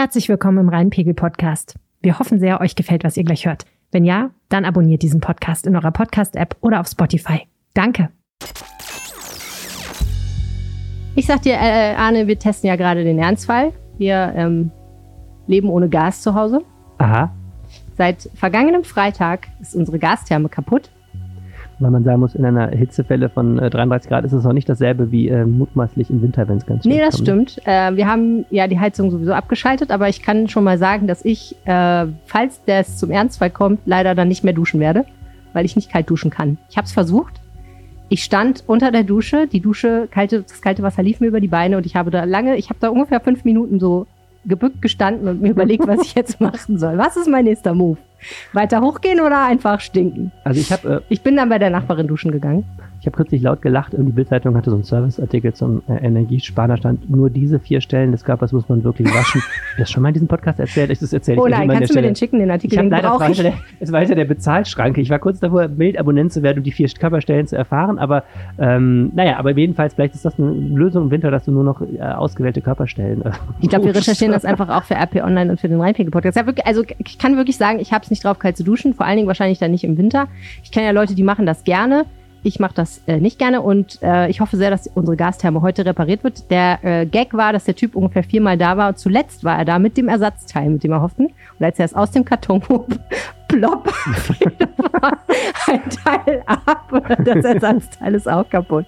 Herzlich willkommen im Rheinpegel Podcast. Wir hoffen sehr, euch gefällt, was ihr gleich hört. Wenn ja, dann abonniert diesen Podcast in eurer Podcast-App oder auf Spotify. Danke. Ich sag dir, äh, Arne, wir testen ja gerade den Ernstfall. Wir ähm, leben ohne Gas zu Hause. Aha. Seit vergangenem Freitag ist unsere Gastherme kaputt. Weil man sagen muss, in einer Hitzewelle von äh, 33 Grad ist es auch nicht dasselbe wie äh, mutmaßlich im Winter, wenn es ganz schön Nee, das kommt. stimmt. Äh, wir haben ja die Heizung sowieso abgeschaltet, aber ich kann schon mal sagen, dass ich, äh, falls das zum Ernstfall kommt, leider dann nicht mehr duschen werde, weil ich nicht kalt duschen kann. Ich habe es versucht. Ich stand unter der Dusche, die Dusche, kalte, das kalte Wasser lief mir über die Beine und ich habe da lange, ich habe da ungefähr fünf Minuten so gebückt gestanden und mir überlegt, was ich jetzt machen soll. Was ist mein nächster Move? Weiter hochgehen oder einfach stinken? Also ich habe äh, Ich bin dann bei der Nachbarin duschen gegangen. Ich hab kürzlich laut gelacht und die Bildzeitung hatte so einen Serviceartikel zum äh, Energiesparen. Da stand, nur diese vier Stellen des Körpers muss man wirklich waschen. Hast du das schon mal in diesem Podcast erzählt? Ich das erzähle Oh ich nein, kannst du mir den schicken, den Artikel? Ich habe leider ich. der, es war hinter der Bezahlschranke. Ich war kurz davor, Bildabonnent zu werden und die vier Körperstellen zu erfahren. Aber ähm, naja, aber jedenfalls, vielleicht ist das eine Lösung im Winter, dass du nur noch äh, ausgewählte Körperstellen. Äh, Ich glaube, wir recherchieren das einfach auch für RP Online und für den Rheinpegel-Podcast. Ja, wirklich, also ich kann wirklich sagen, ich habe es nicht drauf, kalt zu duschen. Vor allen Dingen wahrscheinlich dann nicht im Winter. Ich kenne ja Leute, die machen das gerne. Ich mache das äh, nicht gerne und äh, ich hoffe sehr, dass unsere Gastherme heute repariert wird. Der äh, Gag war, dass der Typ ungefähr viermal da war und zuletzt war er da mit dem Ersatzteil, mit dem er hofften. Und als er es aus dem Karton hob, plopp, ein Teil ab das Ersatzteil ist auch kaputt.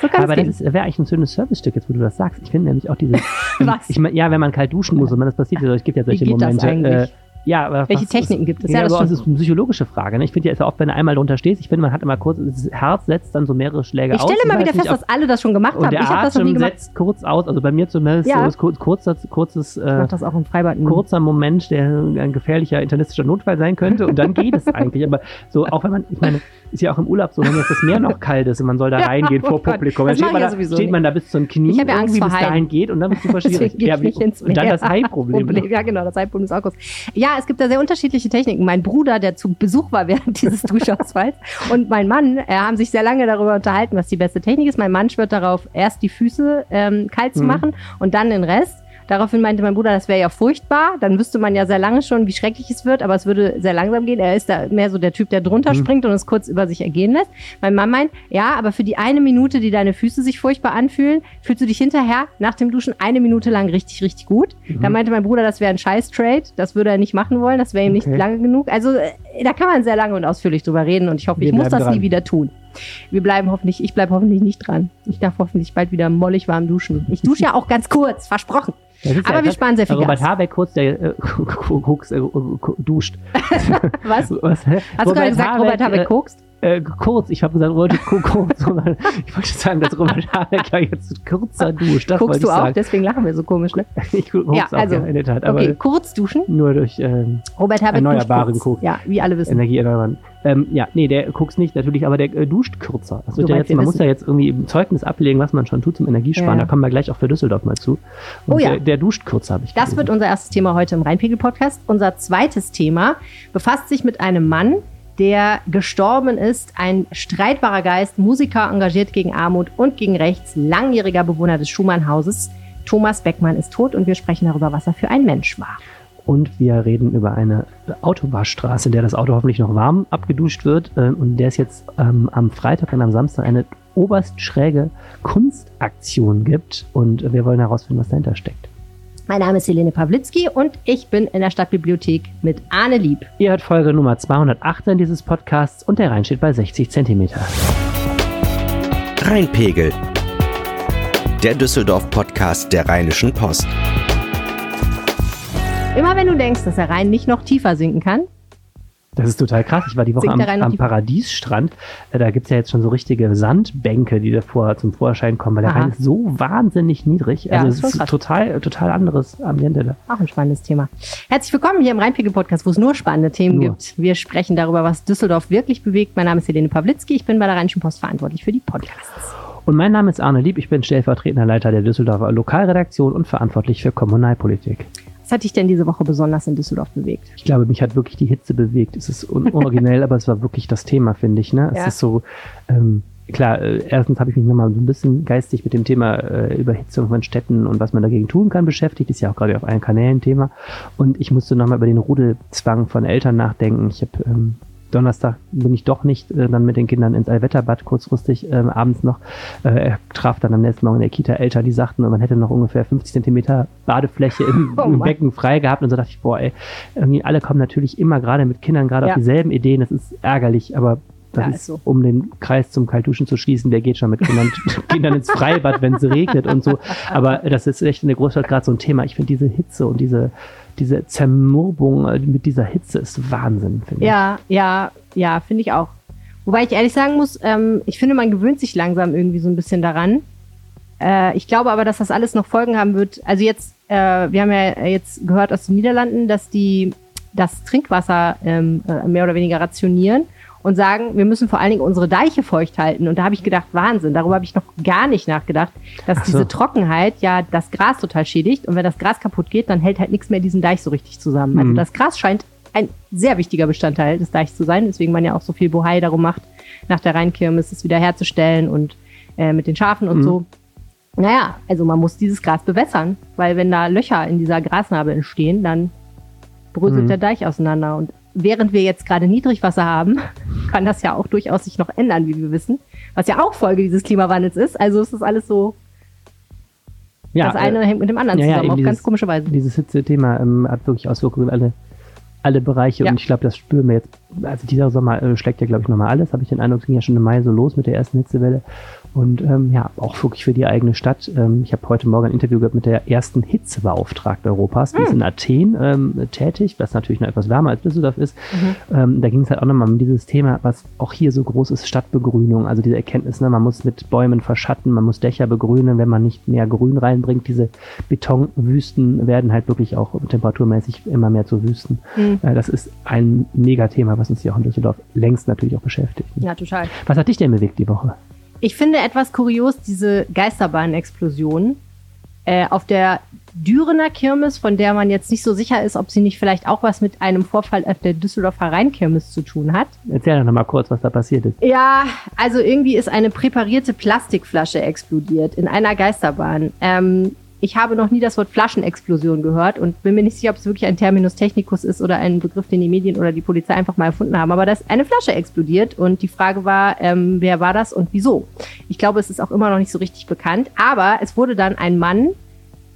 So Aber das gehen. ist- wäre eigentlich ein schönes Service-Stück, jetzt wo du das sagst. Ich finde nämlich auch diese. Was? Ich mein, ja, wenn man kalt duschen muss und man das passiert, ja, es gibt ja solche das Momente. Ja, aber Welche Techniken gibt es? Ja, Ja, das aber es stimmt. ist eine psychologische Frage. Ne? Ich finde ja, ist ja oft, wenn du einmal drunter stehst, ich finde, man hat immer kurz, das Herz setzt dann so mehrere Schläge Ich aus. stelle mal wieder fest, dass alle das schon gemacht und haben. der Ich habe das noch nie gemacht. setzt kurz aus, also bei mir zumindest Ja. so ist kurz, kurzer, kurzes, Ich äh, das auch im Freibad. kurzer Moment, der ein gefährlicher internistischer Notfall sein könnte und dann geht es eigentlich. Aber so, auch wenn man, ich meine, ist ja auch im Urlaub so, wenn jetzt das Meer noch kalt ist und man soll da Ja, reingehen oh vor Gott. Publikum, dann steht, man da, ja sowieso steht man da bis zu den Knien, Ich ja Angst irgendwie bis dahin geht und dann wird es super schwierig. Ja, wie- und dann das Hai-Problem. Problem. Ja, genau, das Hai-Problem ist auch groß. Ja, es gibt da sehr unterschiedliche Techniken. Mein Bruder, der zu Besuch war während dieses Duschausfalls, und mein Mann äh, haben sich sehr lange darüber unterhalten, was die beste Technik ist. Mein Mann schwört darauf, erst die Füße ähm, kalt zu Mhm. machen und dann den Rest. Daraufhin meinte mein Bruder, das wäre ja furchtbar. Dann wüsste man ja sehr lange schon, wie schrecklich es wird, aber es würde sehr langsam gehen. Er ist da mehr so der Typ, der drunter Mhm. springt und es kurz über sich ergehen lässt. Mein Mann meint, ja, aber für die eine Minute, die deine Füße sich furchtbar anfühlen, fühlst du dich hinterher nach dem Duschen eine Minute lang richtig, richtig gut. Mhm. Da meinte mein Bruder, das wäre ein Scheiß-Trade. Das würde er nicht machen wollen. Das wäre ihm nicht Okay. lange genug. Also äh, da kann man sehr lange und ausführlich drüber reden und ich hoffe, Wir ich muss das nie dran. wieder tun. Wir bleiben hoffentlich, ich bleibe hoffentlich nicht dran. Ich darf hoffentlich bald wieder mollig warm duschen. Ich dusche ja auch ganz kurz, versprochen. Aber ja wir sparen sehr viel Robert Gas. Habeck kurz, der äh, Koks, äh, duscht. Was? Was? Hast du gerade gesagt, Robert Habeck äh, kokst? Äh, kurz, ich habe gesagt, Robert Ko- kurz, sondern ich wollte sagen, dass Robert Habeck ja jetzt kürzer duscht. Das Guckst wollte du ich auch? sagen. Deswegen lachen wir so komisch, ne? Ich gucke Ja, auch, also, ja, in der Tat, aber Okay, kurz duschen. nur durch ähm, Robert Habeck Erneuerbaren. Koks. Ja, wie alle wissen. Energie erneuerbaren. Ähm, ja, nee, der guckt nicht natürlich, aber der äh, duscht kürzer. Das wird ja jetzt, man wissen. muss ja jetzt irgendwie im Zeugnis ablegen, was man schon tut zum Energiesparen. Ja. Da kommen wir gleich auch für Düsseldorf mal zu. Und Oh ja. der, der duscht kürzer, habe ich Das gelesen. wird unser erstes Thema heute im Rheinpegel-Podcast. Unser zweites Thema befasst sich mit einem Mann, der gestorben ist, ein streitbarer Geist, Musiker, engagiert gegen Armut und gegen Rechts, langjähriger Bewohner des Schumann-Hauses. Thomas Beckmann ist tot und wir sprechen darüber, was er für ein Mensch war. Und wir reden über eine Autowaschstraße, in der das Auto hoffentlich noch warm abgeduscht wird. äh, Und der es jetzt ähm, am Freitag und am Samstag eine oberst schräge Kunstaktion gibt. Und wir wollen herausfinden, was dahinter steckt. Mein Name ist Helene Pawlitzki und ich bin in der Stadtbibliothek mit Arne Lieb. Ihr hört Folge Nummer 218 dieses Podcasts und der Rhein steht bei 60 Zentimeter. Rheinpegel. Der Düsseldorf-Podcast der Rheinischen Post. Immer wenn du denkst, dass der Rhein nicht noch tiefer sinken kann, Das ist total krass. Ich war die Woche am, am die- Paradiesstrand. Äh, Da gibt es ja jetzt schon so richtige Sandbänke, die davor zum Vorschein kommen, weil der Aha. Rhein ist so wahnsinnig niedrig. Ja, Also es ist krass. total, total anderes Ambiente da. Auch ein spannendes Thema. Herzlich willkommen hier im Rheinpegel-Podcast, wo es nur spannende Themen Nur. gibt. Wir sprechen darüber, was Düsseldorf wirklich bewegt. Mein Name ist Helene Pawlitzki. Ich bin bei der Rheinischen Post verantwortlich für die Podcasts. Und mein Name ist Arne Lieb. Ich bin stellvertretender Leiter der Düsseldorfer Lokalredaktion und verantwortlich für Kommunalpolitik. Was hat dich denn diese Woche besonders in Düsseldorf bewegt? Ich glaube, mich hat wirklich die Hitze bewegt. Es ist un unoriginell, aber es war wirklich das Thema, finde ich. Ne? Es Ja. ist so, ähm, klar, äh, erstens habe ich mich nochmal so ein bisschen geistig mit dem Thema äh, Überhitzung von Städten und was man dagegen tun kann beschäftigt. Ist ja auch gerade auf allen Kanälen Thema. Und ich musste nochmal über den Rudelzwang von Eltern nachdenken. Ich habe ähm, Donnerstag bin ich doch nicht äh, dann mit den Kindern ins Allwetterbad kurzfristig ähm, abends noch. Äh, er traf dann am nächsten Morgen in der Kita Eltern, die sagten, man hätte noch ungefähr 50 Zentimeter Badefläche im, oh im Becken frei gehabt. Und so dachte ich, boah, ey, irgendwie alle kommen natürlich immer gerade mit Kindern gerade ja. auf dieselben Ideen. Das ist ärgerlich, aber das ja, ist, so. um den Kreis zum Kaltduschen zu schließen, wer geht schon mit Kindern, Kindern ins Freibad, wenn es regnet und so. Aber das ist echt in der Großstadt gerade so ein Thema. Ich finde diese Hitze und diese, diese Zermürbung äh, mit dieser Hitze ist Wahnsinn, finde ich. Ja, ja, ja, finde ich auch. Wobei ich ehrlich sagen muss, ähm, ich finde, man gewöhnt sich langsam irgendwie so ein bisschen daran. Äh, ich glaube aber, dass das alles noch Folgen haben wird. Also jetzt, äh, wir haben ja jetzt gehört aus den Niederlanden, dass die das Trinkwasser ähm, äh, mehr oder weniger rationieren und sagen, wir müssen vor allen Dingen unsere Deiche feucht halten. Und da habe ich gedacht, Wahnsinn, darüber habe ich noch gar nicht nachgedacht, dass so. diese Trockenheit ja das Gras total schädigt. Und wenn das Gras kaputt geht, dann hält halt nichts mehr diesen Deich so richtig zusammen. Also mhm. Also das Gras scheint ein sehr wichtiger Bestandteil des Deichs zu sein, deswegen man ja auch so viel Bohai darum macht, nach der Rheinkirmes es wieder herzustellen und äh, mit den Schafen und mhm. so. Naja, also man muss dieses Gras bewässern, weil wenn da Löcher in dieser Grasnarbe entstehen, dann bröselt mhm. der Deich auseinander. Und während wir jetzt gerade Niedrigwasser haben, kann das ja auch durchaus sich noch ändern, wie wir wissen. Was ja auch Folge dieses Klimawandels ist. Also ist das alles so. Ja, das eine äh, hängt mit dem anderen ja, zusammen, ja, auf dieses, ganz komische Weise. Dieses Hitze-Thema ähm, hat wirklich Auswirkungen in alle, alle Bereiche. Ja. Und ich glaube, das spüren wir jetzt. Also dieser Sommer äh, schlägt ja, glaube ich, nochmal alles. Habe ich den Eindruck, es ging ja schon im Mai so los mit der ersten Hitzewelle. Und ähm, ja, auch wirklich für die eigene Stadt. Ähm, ich habe heute Morgen ein Interview gehabt mit der ersten Hitzebeauftragten Europas. Die mhm. ist in Athen ähm, tätig, was natürlich noch etwas wärmer als Düsseldorf ist. Mhm. Ähm, da ging es halt auch nochmal um dieses Thema, was auch hier so groß ist, Stadtbegrünung. Also diese Erkenntnis, ne, man muss mit Bäumen verschatten, man muss Dächer begrünen, wenn man nicht mehr Grün reinbringt. Diese Betonwüsten werden halt wirklich auch temperaturmäßig immer mehr zu Wüsten. Mhm. Äh, das ist ein Megathema, was uns hier auch in Düsseldorf längst natürlich auch beschäftigt. Ja, total. Was hat dich denn bewegt die Woche? Ich finde etwas kurios diese Geisterbahnexplosion äh, auf der Dürener Kirmes, von der man jetzt nicht so sicher ist, ob sie nicht vielleicht auch was mit einem Vorfall auf der Düsseldorfer Rheinkirmes zu tun hat. Erzähl doch noch mal kurz, was da passiert ist. Ja, also irgendwie ist eine präparierte Plastikflasche explodiert in einer Geisterbahn. Ähm, ich habe noch nie das Wort Flaschenexplosion gehört und bin mir nicht sicher, ob es wirklich ein Terminus technicus ist oder ein Begriff, den die Medien oder die Polizei einfach mal erfunden haben. Aber da ist eine Flasche explodiert und die Frage war, ähm, wer war das und wieso? Ich glaube, es ist auch immer noch nicht so richtig bekannt. Aber es wurde dann ein Mann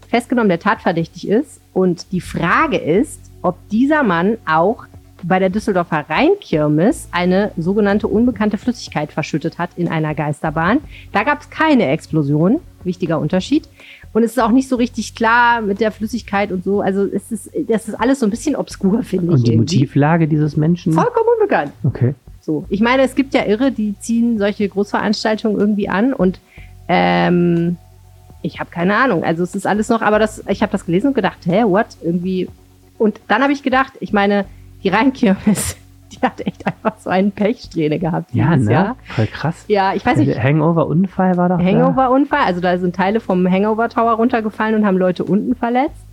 festgenommen, der tatverdächtig ist. Und die Frage ist, ob dieser Mann auch bei der Düsseldorfer Rheinkirmes eine sogenannte unbekannte Flüssigkeit verschüttet hat in einer Geisterbahn. Da gab es keine Explosion, wichtiger Unterschied. Und es ist auch nicht so richtig klar mit der Flüssigkeit und so. Also es ist, das ist alles so ein bisschen obskur, finde ich. Und die irgendwie. Motivlage dieses Menschen? Vollkommen unbekannt. Okay. So. Ich meine, es gibt ja Irre, die ziehen solche Großveranstaltungen irgendwie an und ähm, ich habe keine Ahnung. Also es ist alles noch, aber das, ich habe das gelesen und gedacht, hä, what? Irgendwie. Und dann habe ich gedacht, ich meine, die Rheinkirmes die hat echt einfach so einen Pechsträhne gehabt. Ja, ne? Jahr. Voll krass. Ja, ich weiß nicht. Hangover-Unfall war doch. Hangover-Unfall, also da sind Teile vom Hangover-Tower runtergefallen und haben Leute unten verletzt.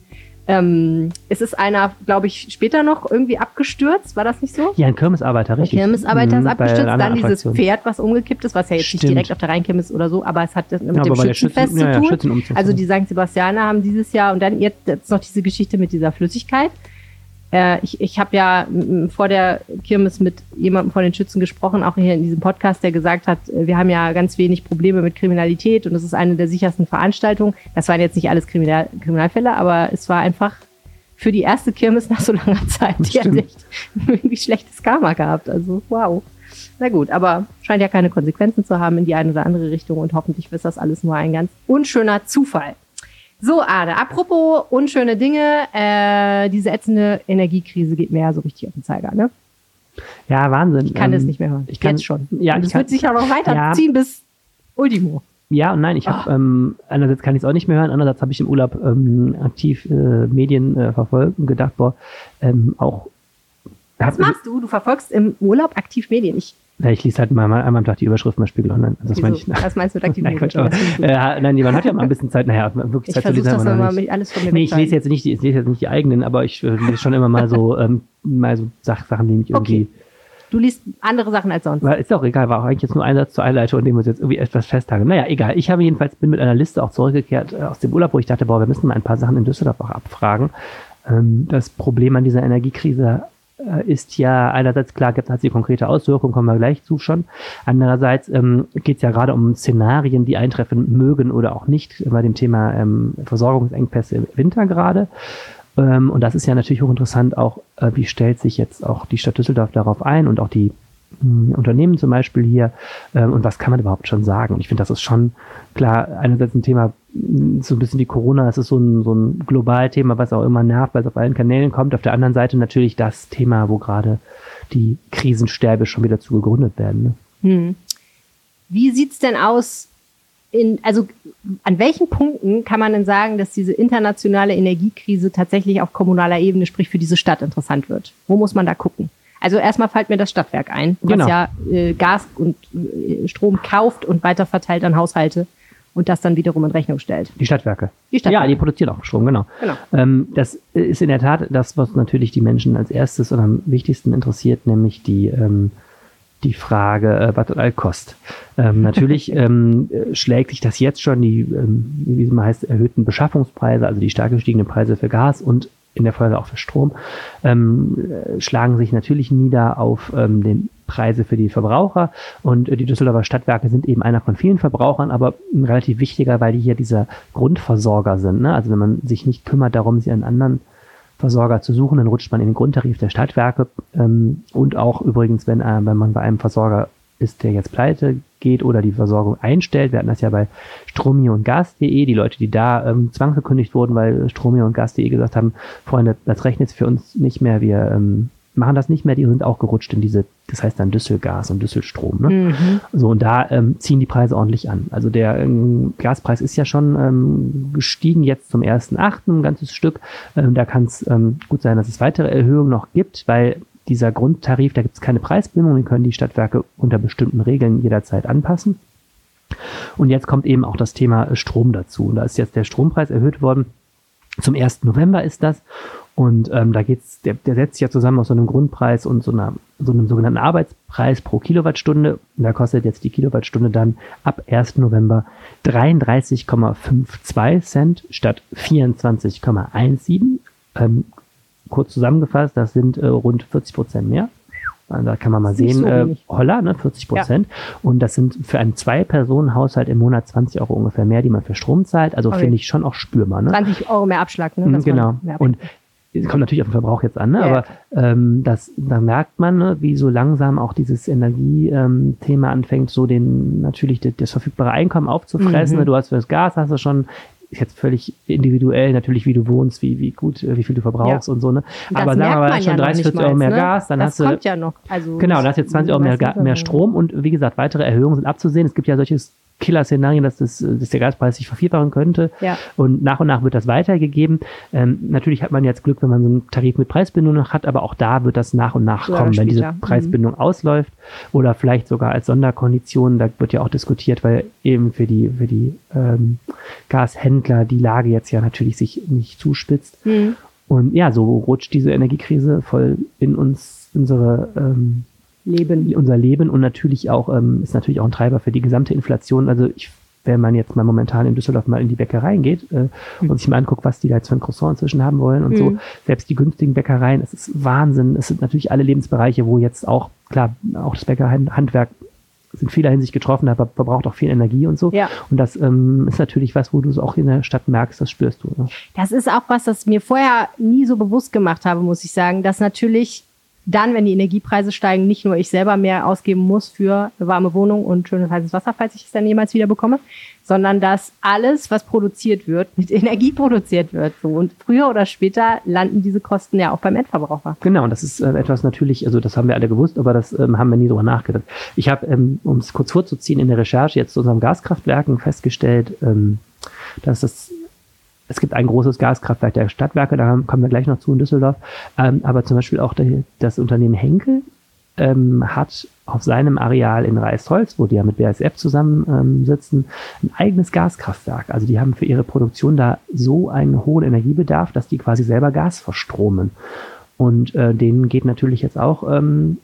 Ähm, es ist einer, glaube ich, später noch irgendwie abgestürzt, war das nicht so? Ja, ein Kirmesarbeiter, richtig. Ein Kirmesarbeiter mhm, ist abgestürzt, dann dieses Pferd, was umgekippt ist, was ja jetzt Stimmt. nicht direkt auf der Rheinkirmes oder so, aber es hat mit ja, dem Schützenfest Schützen, zu tun. Ja, ja, also die St. Sebastianer haben dieses Jahr und dann jetzt, jetzt noch diese Geschichte mit dieser Flüssigkeit. Äh, ich ich habe ja vor der Kirmes mit jemandem von den Schützen gesprochen, auch hier in diesem Podcast, der gesagt hat, äh, wir haben ja ganz wenig Probleme mit Kriminalität und es ist eine der sichersten Veranstaltungen. Das waren jetzt nicht alles Kriminal Kriminalfälle, aber es war einfach für die erste Kirmes nach so langer Zeit. Die hat echt irgendwie schlechtes Karma gehabt. Also wow. Na gut, aber scheint ja keine Konsequenzen zu haben in die eine oder andere Richtung und hoffentlich ist das alles nur ein ganz unschöner Zufall. So, Ade, apropos unschöne Dinge, äh, diese ätzende Energiekrise geht mir ja so richtig auf den Zeiger, ne? Ja, Wahnsinn. Ich kann ähm, das nicht mehr hören. Ich kann Jetzt schon. Ja, und das wird sich ja noch weiterziehen ja. bis Ultimo. Ja und nein, ich habe ähm, einerseits kann ich es auch nicht mehr hören, andererseits habe ich im Urlaub ähm, aktiv äh, Medien äh, verfolgt und gedacht, boah, ähm, auch. Was machst du? Du verfolgst im Urlaub aktiv Medien. Ich ja, ich lese halt mal, mal einmal am Tag die Überschrift bei Spiegel Online. Also das, meine ich, Was meinst du mit aktiv nein, Quatsch, aber, äh, nein, man hat ja mal ein bisschen Zeit, naja, wirklich ich Zeit zu lesen. Das mal nicht. alles von mir nee, ich lese jetzt nicht, ich lese jetzt nicht die eigenen, aber ich äh, lese schon immer mal so, ähm, mal so Sachen, die mich irgendwie, Du liest andere Sachen als sonst. Ist auch egal, war auch eigentlich jetzt nur ein Satz zur Einleitung, in dem wir uns jetzt irgendwie etwas festhalten. Naja, egal. Ich habe jedenfalls, bin mit einer Liste auch zurückgekehrt äh, aus dem Urlaub, wo ich dachte, boah, wir müssen mal ein paar Sachen in Düsseldorf auch abfragen. Ähm, das Problem an dieser Energiekrise ist ja einerseits klar, gibt hat sie konkrete Auswirkungen, kommen wir gleich zu schon. Andererseits ähm, geht es ja gerade um Szenarien, die eintreffen mögen oder auch nicht bei dem Thema ähm, Versorgungsengpässe im Winter gerade. Ähm, und das ist ja natürlich hochinteressant auch, äh, wie stellt sich jetzt auch die Stadt Düsseldorf darauf ein und auch die Unternehmen zum Beispiel hier ähm, und was kann man überhaupt schon sagen? Ich finde, das ist schon klar einerseits ein Thema, mh, so ein bisschen die Corona, es ist so ein, so ein Globalthema, was auch immer nervt, weil es auf allen Kanälen kommt. Auf der anderen Seite natürlich das Thema, wo gerade die Krisenstäbe schon wieder zu gegründet werden. Ne? Hm. Wie sieht's denn aus in, also an welchen Punkten kann man denn sagen, dass diese internationale Energiekrise tatsächlich auf kommunaler Ebene, sprich für diese Stadt, interessant wird? Wo muss man da gucken? Also erstmal fällt mir das Stadtwerk ein, was Genau. ja äh, Gas und äh, Strom kauft und weiterverteilt an Haushalte und das dann wiederum in Rechnung stellt. Die Stadtwerke. Die Stadtwerke. Ja, die produzieren auch Strom, genau. Genau. Ähm, das ist in der Tat das, was natürlich die Menschen als erstes und am wichtigsten interessiert, nämlich die, ähm, die Frage, äh, was das all kostet. Ähm, natürlich ähm, äh, schlägt sich das jetzt schon, die, ähm, wie es mal heißt, erhöhten Beschaffungspreise, also die stark gestiegenen Preise für Gas und in der Folge auch für Strom, ähm, äh, schlagen sich natürlich nieder auf ähm, den Preise für die Verbraucher. Und äh, die Düsseldorfer Stadtwerke sind eben einer von vielen Verbrauchern, aber ein relativ wichtiger, weil die hier dieser Grundversorger sind. Ne? Also wenn man sich nicht kümmert darum, sie einen anderen Versorger zu suchen, dann rutscht man in den Grundtarif der Stadtwerke. Ähm, und auch übrigens, wenn, äh, wenn man bei einem Versorger ist, der jetzt pleite geht oder die Versorgung einstellt. Wir hatten das ja bei Stromio und Gas.de, die Leute, die da ähm, zwangsgekündigt wurden, weil Stromio und Gas.de gesagt haben, Freunde, das rechnet für uns nicht mehr, wir ähm, machen das nicht mehr, die sind auch gerutscht in diese, das heißt dann Düsselgas und Düsselstrom. Ne? Mhm. So, und da ähm, ziehen die Preise ordentlich an. Also der ähm, Gaspreis ist ja schon ähm, gestiegen, jetzt zum 1.8. ein ganzes Stück. Ähm, da kann es ähm, gut sein, dass es weitere Erhöhungen noch gibt, weil dieser Grundtarif, da gibt es keine Preisbindung, den können die Stadtwerke unter bestimmten Regeln jederzeit anpassen. Und jetzt kommt eben auch das Thema Strom dazu. Und da ist jetzt der Strompreis erhöht worden. Zum 1. November ist das. Und ähm, da geht's, der, der setzt sich ja zusammen aus so einem Grundpreis und so, einer, so einem sogenannten Arbeitspreis pro Kilowattstunde. Und da kostet jetzt die Kilowattstunde dann ab 1. November 33,52 Cent statt 24,17. Ähm, kurz zusammengefasst, das sind äh, rund 40 Prozent mehr. Also da kann man mal sehen, so äh. Holla, ne, 40 Prozent. Und das sind für einen Zwei-Personen-Haushalt im Monat 20 Euro ungefähr mehr, die man für Strom zahlt. Also Okay. finde ich schon auch spürbar. Ne? 20 Euro mehr Abschlag, ne? Mhm, genau. mehr Und es kommt natürlich auf den Verbrauch jetzt an, ne? Ja, ja, aber ähm, das, da merkt man, ne, wie so langsam auch dieses Energiethema anfängt, so den natürlich das, das verfügbare Einkommen aufzufressen. Mhm. Ne? Du hast für das Gas hast du schon ist jetzt völlig individuell natürlich, wie du wohnst, wie, wie gut, äh, wie viel du verbrauchst und so, ne? Das Aber sagen wir mal, schon ja noch 30, nicht 40 Euro mehr ne? Gas, dann das hast du kommt ja noch. Also Genau, da hast jetzt 20 Euro mehr, mehr Strom und wie gesagt, weitere Erhöhungen sind abzusehen. Es gibt ja solche Killer-Szenarien, dass, das, dass der Gaspreis sich vervierfachen könnte. Ja. Und nach und nach wird das weitergegeben. Ähm, natürlich hat man jetzt Glück, wenn man so einen Tarif mit Preisbindung noch hat, aber auch da wird das nach und nach Früher kommen, wenn diese. Mhm. Preisbindung ausläuft oder vielleicht sogar als Sonderkondition. Da wird ja auch diskutiert, weil eben für die, für die ähm, Gashändler die Lage jetzt ja natürlich sich nicht zuspitzt. Mhm. Und ja, so rutscht diese Energiekrise voll in uns, unsere ähm, Leben. unser Leben und natürlich auch, ähm, ist natürlich auch ein Treiber für die gesamte Inflation. Also ich, wenn man jetzt mal momentan in Düsseldorf mal in die Bäckereien geht äh, und sich mal anguckt, was die da jetzt für ein Croissant inzwischen haben wollen und so, Mhm. selbst die günstigen Bäckereien, es ist Wahnsinn. Es sind natürlich alle Lebensbereiche, wo jetzt auch, klar, auch das Bäckerhandwerk ist in vieler Hinsicht getroffen, aber verbraucht auch viel Energie und so. Ja. Und das ähm, ist natürlich was, wo du es auch in der Stadt merkst, das spürst du. Ne? Das ist auch was, das mir vorher nie so bewusst gemacht habe, muss ich sagen, dass natürlich dann, wenn die Energiepreise steigen, nicht nur ich selber mehr ausgeben muss für eine warme Wohnung und schönes heißes Wasser, falls ich es dann jemals wieder bekomme, sondern dass alles, was produziert wird, mit Energie produziert wird. So. Und früher oder später landen diese Kosten ja auch beim Endverbraucher. Genau, und das ist äh, etwas natürlich, also das haben wir alle gewusst, aber das ähm, haben wir nie drüber nachgedacht. Ich habe, ähm, um es kurz vorzuziehen, in der Recherche jetzt zu unseren Gaskraftwerken festgestellt, ähm, dass es es gibt ein großes Gaskraftwerk der Stadtwerke, da kommen wir gleich noch zu in Düsseldorf, ähm, aber zum Beispiel auch der, das Unternehmen Henkel ähm, hat auf seinem Areal in Reisholz, wo die ja mit BASF zusammen ähm, ein eigenes Gaskraftwerk. Also die haben für ihre Produktion da so einen hohen Energiebedarf, dass die quasi selber Gas verstromen. Und äh, denen geht natürlich jetzt auch ähm,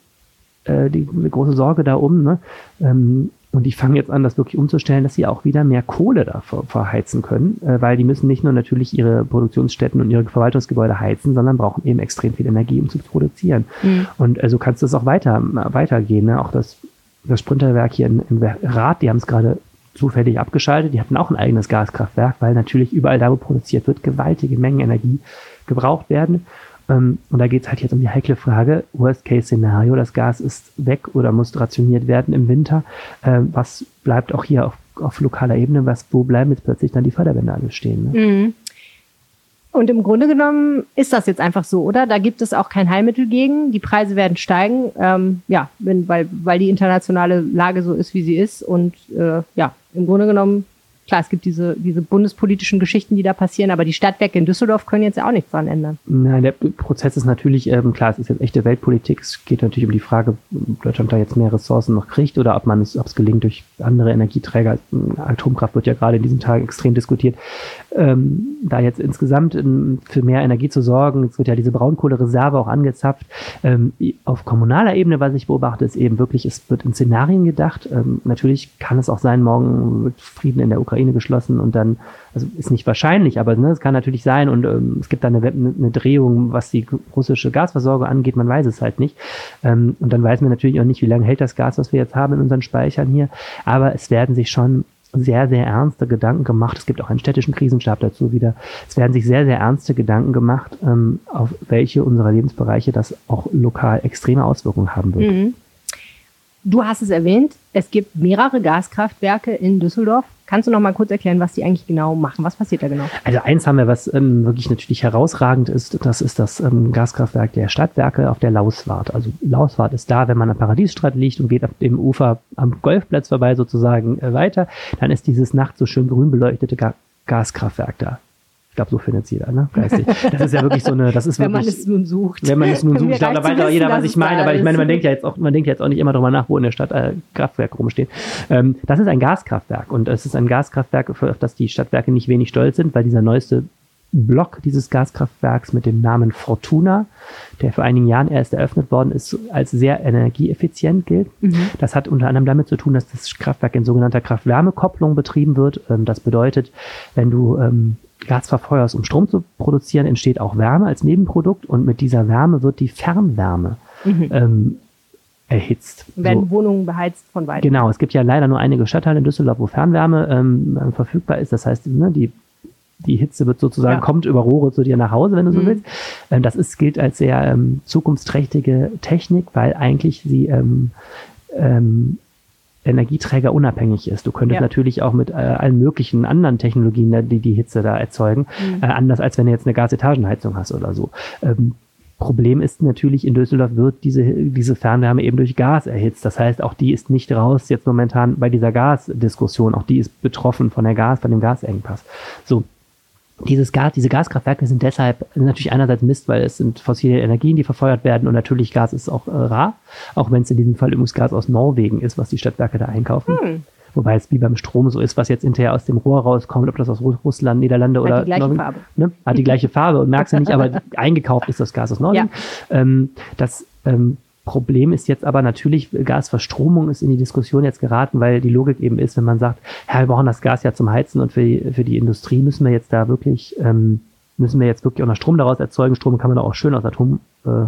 äh, die große Sorge da um. Ne? Ähm, und die fangen jetzt an, das wirklich umzustellen, dass sie auch wieder mehr Kohle da ver verheizen können, äh, weil die müssen nicht nur natürlich ihre Produktionsstätten und ihre Verwaltungsgebäude heizen, sondern brauchen eben extrem viel Energie, um zu produzieren. Mhm. Und äh, so kannst du es auch weiter, weitergehen. Ne? Auch das, das Sprinterwerk hier in, in Rath, die haben es gerade zufällig abgeschaltet. Die hatten auch ein eigenes Gaskraftwerk, weil natürlich überall da, wo produziert wird, gewaltige Mengen Energie gebraucht werden. Ähm, und da geht es halt jetzt um die heikle Frage, Worst-Case-Szenario, das Gas ist weg oder muss rationiert werden im Winter. Ähm, was bleibt auch hier auf, auf lokaler Ebene? Was, wo bleiben jetzt plötzlich dann die Förderwände alle stehen? Ne? Mhm. Und im Grunde genommen ist das jetzt einfach so, oder? Da gibt es auch kein Heilmittel gegen. Die Preise werden steigen, ähm, ja, wenn, weil, weil die internationale Lage so ist, wie sie ist. Und äh, ja, im Grunde genommen klar, es gibt diese, diese bundespolitischen Geschichten, die da passieren, aber die Stadtwerke in Düsseldorf können jetzt ja auch nichts dran ändern. Nein, der Prozess ist natürlich, ähm, klar, es ist jetzt echte Weltpolitik. Es geht natürlich um die Frage, ob Deutschland da jetzt mehr Ressourcen noch kriegt oder ob man es, ob es gelingt durch andere Energieträger. Atomkraft wird ja gerade in diesen Tagen extrem diskutiert. Ähm, da jetzt insgesamt in, für mehr Energie zu sorgen, es wird ja diese Braunkohlereserve auch angezapft. Ähm, auf kommunaler Ebene, was ich beobachte, ist eben wirklich, es wird in Szenarien gedacht. Ähm, natürlich kann es auch sein, morgen wird Frieden in der Ukraine Ukraine geschlossen und dann, also ist nicht wahrscheinlich, aber ne, es kann natürlich sein und ähm, es gibt da eine, eine, Drehung, was die russische Gasversorgung angeht, man weiß es halt nicht. Ähm, und dann weiß man natürlich auch nicht, wie lange hält das Gas, was wir jetzt haben in unseren Speichern hier. Aber es werden sich schon sehr, sehr ernste Gedanken gemacht. Es gibt auch einen städtischen Krisenstab dazu wieder. Es werden sich sehr, sehr ernste Gedanken gemacht, ähm, auf welche unserer Lebensbereiche das auch lokal extreme Auswirkungen haben wird. Mhm. Du hast es erwähnt, es gibt mehrere Gaskraftwerke in Düsseldorf. Kannst du noch mal kurz erklären, was die eigentlich genau machen? Was passiert da genau? Also eins haben wir, was ähm, wirklich natürlich herausragend ist, das ist das ähm, Gaskraftwerk der Stadtwerke auf der Lauswart. Also Lauswart ist da, wenn man am Paradiesstrand liegt und geht auf dem Ufer am Golfplatz vorbei sozusagen äh, weiter, dann ist dieses nachts so schön grün beleuchtete Ga Gaskraftwerk da. Ich glaube, so findet es jeder, ne? Geistig. Das ist ja wirklich so eine, das ist wenn wirklich. Wenn man es nun sucht. Wenn man es nun sucht. Ich glaube, da weiß auch jeder, was ich meine, aber ich meine, man denkt ja jetzt auch, man denkt jetzt auch nicht immer drüber nach, wo in der Stadt äh, Kraftwerk rumsteht. Ähm, das ist ein Gaskraftwerk und es ist ein Gaskraftwerk, auf das die Stadtwerke nicht wenig stolz sind, weil dieser neueste Block dieses Gaskraftwerks mit dem Namen Fortuna, der vor einigen Jahren erst eröffnet worden ist, als sehr energieeffizient gilt. Mhm. Das hat unter anderem damit zu tun, dass das Kraftwerk in sogenannter Kraft-Wärme-Kopplung betrieben wird. Ähm, das bedeutet, wenn du ähm, Gas verfeuerst, um Strom zu produzieren, entsteht auch Wärme als Nebenprodukt und mit dieser Wärme wird die Fernwärme mhm. ähm, erhitzt. Werden so. Wohnungen beheizt von weitem. Genau, es gibt ja leider nur einige Stadtteile in Düsseldorf, wo Fernwärme ähm, verfügbar ist. Das heißt, ne, die, die Hitze wird sozusagen, ja. kommt über Rohre zu dir nach Hause, wenn du so mhm. willst. Ähm, das ist, gilt als sehr ähm, zukunftsträchtige Technik, weil eigentlich sie ähm, ähm, Energieträger unabhängig ist. Du könntest ja. natürlich auch mit äh, allen möglichen anderen Technologien die die Hitze da erzeugen, mhm. äh, anders als wenn du jetzt eine Gasetagenheizung hast oder so. Ähm, Problem ist natürlich, in Düsseldorf wird diese, diese Fernwärme eben durch Gas erhitzt. Das heißt, auch die ist nicht raus jetzt momentan bei dieser Gasdiskussion. Auch die ist betroffen von der Gas, von dem Gasengpass. So, dieses Gas, diese Gaskraftwerke sind deshalb natürlich einerseits Mist, weil es sind fossile Energien, die verfeuert werden und natürlich Gas ist auch äh, rar, auch wenn es in diesem Fall übrigens Gas aus Norwegen ist, was die Stadtwerke da einkaufen. Hm. Wobei es wie beim Strom so ist, was jetzt hinterher aus dem Rohr rauskommt, ob das aus Russland, Niederlande oder hat die gleiche Norwegen, Farbe. Ne? Hat die gleiche Farbe und merkst ja nicht, aber eingekauft ist das Gas aus Norwegen. Ja. Ähm, das ähm, Problem ist jetzt aber natürlich, Gasverstromung ist in die Diskussion jetzt geraten, weil die Logik eben ist, wenn man sagt, ja, wir brauchen das Gas ja zum Heizen und für die, für die Industrie müssen wir jetzt da wirklich, ähm, müssen wir jetzt wirklich auch noch Strom daraus erzeugen. Strom kann man auch schön aus Atom äh,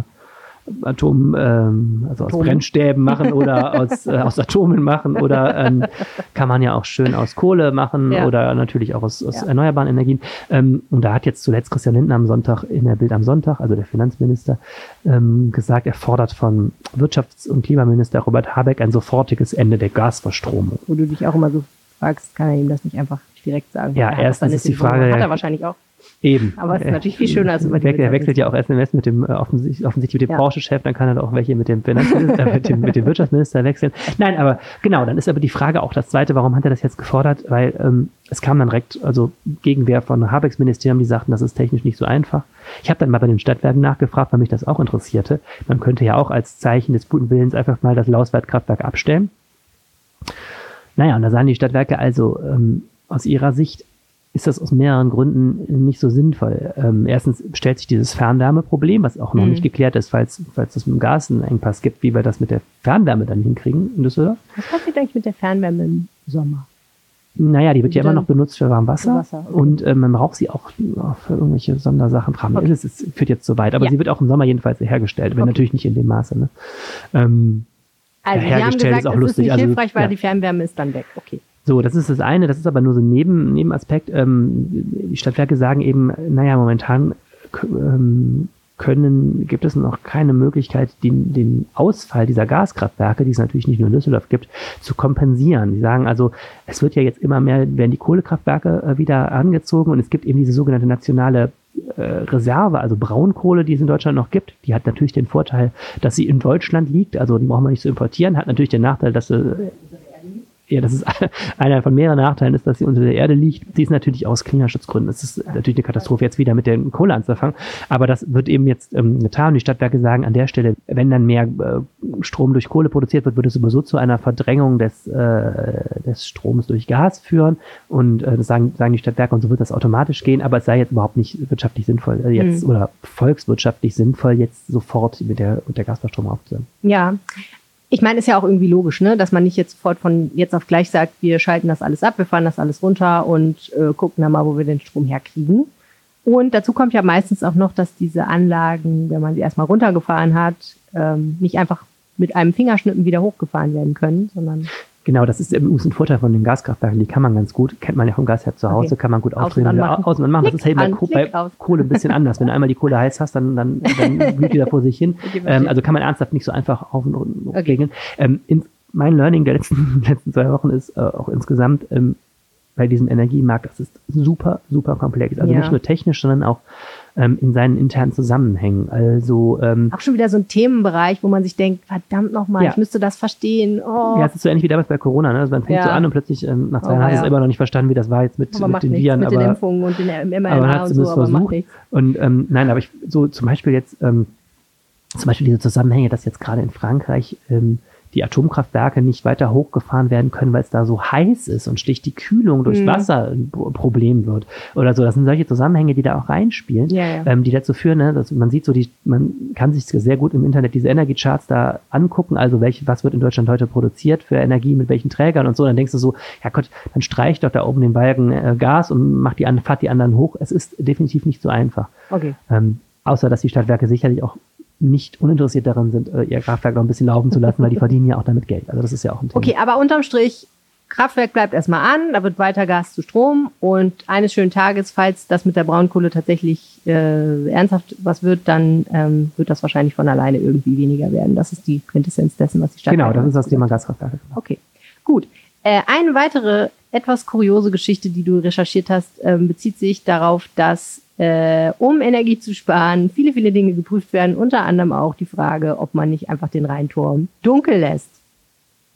Atom, ähm, also aus Atom. Brennstäben machen oder aus, äh, aus Atomen machen oder ähm, kann man ja auch schön aus Kohle machen ja. oder natürlich auch aus, aus ja. erneuerbaren Energien. Ähm, und da hat jetzt zuletzt Christian Lindner am Sonntag in der Bild am Sonntag, also der Finanzminister, ähm, gesagt, er fordert von Wirtschafts- und Klimaminister Robert Habeck ein sofortiges Ende der Gasverstromung. Wo du dich auch immer so fragst, kann er ihm das nicht einfach direkt sagen? Ja, erstens ist die Frage. Hat er wahrscheinlich auch. Eben. Aber es ist natürlich viel schöner als über die Er wechselt ja auch SMS mit dem, äh, offensichtlich, offensichtlich mit dem ja. Porsche-Chef, dann kann er auch welche mit dem Finanzminister, mit, dem, mit dem Wirtschaftsminister wechseln. Nein, aber genau, dann ist aber die Frage auch das zweite, warum hat er das jetzt gefordert? Weil ähm, es kam dann direkt, also Gegenwehr von Habecks Ministerium, die sagten, das ist technisch nicht so einfach. Ich habe dann mal bei den Stadtwerken nachgefragt, weil mich das auch interessierte. Man könnte ja auch als Zeichen des guten Willens einfach mal das Lauswertkraftwerk abstellen. Naja, und da sahen die Stadtwerke also ähm, aus ihrer Sicht ist das aus mehreren Gründen nicht so sinnvoll. Ähm, erstens stellt sich dieses Fernwärmeproblem, was auch noch Mhm. nicht geklärt ist, falls, falls es mit dem Gas einen Engpass gibt, wie wir das mit der Fernwärme dann hinkriegen in Düsseldorf. Was passiert eigentlich mit der Fernwärme im Sommer? Naja, die wird ja immer noch benutzt für Warmwasser. Für Wasser, okay. Und ähm, man braucht sie auch für irgendwelche Sondersachen. Fragen. Okay. Das ist, führt jetzt zu weit. Aber Ja. sie wird auch im Sommer jedenfalls hergestellt, wenn Okay. natürlich nicht in dem Maße. Ne? Ähm, Also, Ja, Sie haben hergestellt gesagt, ist auch es ist lustig. Also, hilfreich, weil ja. die Fernwärme ist dann weg. Okay. So, das ist das eine, das ist aber nur so ein Neben, Nebenaspekt. Ähm, die Stadtwerke sagen eben, naja, momentan ähm, können, gibt es noch keine Möglichkeit, den, den Ausfall dieser Gaskraftwerke, die es natürlich nicht nur in Düsseldorf gibt, zu kompensieren. Die sagen also, es wird ja jetzt immer mehr, werden die Kohlekraftwerke äh, wieder angezogen und es gibt eben diese sogenannte nationale äh, Reserve, also Braunkohle, die es in Deutschland noch gibt. Die hat natürlich den Vorteil, dass sie in Deutschland liegt, also die brauchen wir nicht zu importieren, hat natürlich den Nachteil, dass sie ja, das ist einer von mehreren Nachteilen, ist, dass sie unter der Erde liegt. Die ist natürlich aus Klimaschutzgründen. Es ist natürlich eine Katastrophe, jetzt wieder mit der Kohle anzufangen. Aber das wird eben jetzt ähm, getan. Die Stadtwerke sagen an der Stelle, wenn dann mehr äh, Strom durch Kohle produziert wird, wird es sowieso zu einer Verdrängung des, äh, des Stroms durch Gas führen. Und äh, das sagen, sagen die Stadtwerke und so wird das automatisch gehen. Aber es sei jetzt überhaupt nicht wirtschaftlich sinnvoll, äh, jetzt Mhm. oder volkswirtschaftlich sinnvoll, jetzt sofort mit der, mit der Gasverstromung aufzuhören. Ja. Ich meine, ist ja auch irgendwie logisch, ne? dass man nicht jetzt sofort von jetzt auf gleich sagt, wir schalten das alles ab, wir fahren das alles runter und äh, gucken dann mal, wo wir den Strom herkriegen. Und dazu kommt ja meistens auch noch, dass diese Anlagen, wenn man sie erstmal runtergefahren hat, ähm, nicht einfach mit einem Fingerschnippen wieder hochgefahren werden können, sondern Genau, das ist übrigens ein Vorteil von den Gaskraftwerken. Die kann man ganz gut, kennt man ja vom Gasherd zu Hause, Okay. kann man gut aufdrehen und anmachen. und anmachen. Das Klick ist halt bei, an, Ko- Klick bei. Kohle ein bisschen anders. Wenn du einmal die Kohle heiß hast, dann, dann, dann blüht die da vor sich hin. Okay. Ähm, also kann man ernsthaft nicht so einfach auf und runter regeln. Ähm, in, mein Learning der letzten, letzten zwei Wochen ist äh, auch insgesamt ähm, bei diesem Energiemarkt, das ist super, super komplex. Also Ja. nicht nur technisch, sondern auch ähm, in seinen internen Zusammenhängen. Also ähm, auch schon wieder so ein Themenbereich, wo man sich denkt, verdammt nochmal, Ja. ich müsste das verstehen. Oh. Ja, es ist so ähnlich wie damals bei Corona. Ne? Also man fängt Ja. so an und plötzlich ähm, nach zwei Oh, Jahren hast du ja. es immer noch nicht verstanden, wie das war jetzt mit, aber mit den nichts Viren. mit den aber, Impfungen und den aber man mRNA hat es so, aber versucht. Und ähm, nein, aber ich so zum Beispiel jetzt, ähm, zum Beispiel diese Zusammenhänge, dass jetzt gerade in Frankreich ähm, die Atomkraftwerke nicht weiter hochgefahren werden können, weil es da so heiß ist und schlicht die Kühlung durch Mhm. Wasser ein Pro- Problem wird oder so. Das sind solche Zusammenhänge, die da auch reinspielen Ja, ja. ähm, die dazu führen, ne, dass man sieht so die, man kann sich sehr gut im Internet diese Energiecharts da angucken, also welche, was wird in Deutschland heute produziert für Energie mit welchen Trägern und so, dann denkst du so, ja Gott, dann streich doch da oben den Balken äh, Gas und mach die fahrt die anderen hoch. Es ist definitiv nicht so einfach. Okay. Ähm, außer dass die Stadtwerke sicherlich auch nicht uninteressiert daran sind, äh, ihr Kraftwerk noch ein bisschen laufen zu lassen, weil die verdienen ja auch damit Geld. Also das ist ja auch ein Thema. Okay, aber unterm Strich, Kraftwerk bleibt erstmal an, da wird weiter Gas zu Strom und eines schönen Tages, falls das mit der Braunkohle tatsächlich äh, ernsthaft was wird, dann ähm, wird das wahrscheinlich von alleine irgendwie weniger werden. Das ist die Quintessenz dessen, was die Stadt Genau, das ist das Thema Gaskraftwerke. Okay, gut. Äh, eine weitere etwas kuriose Geschichte, die du recherchiert hast, ähm, bezieht sich darauf, dass äh, um Energie zu sparen, viele, viele Dinge geprüft werden, unter anderem auch die Frage, ob man nicht einfach den Rheinturm dunkel lässt.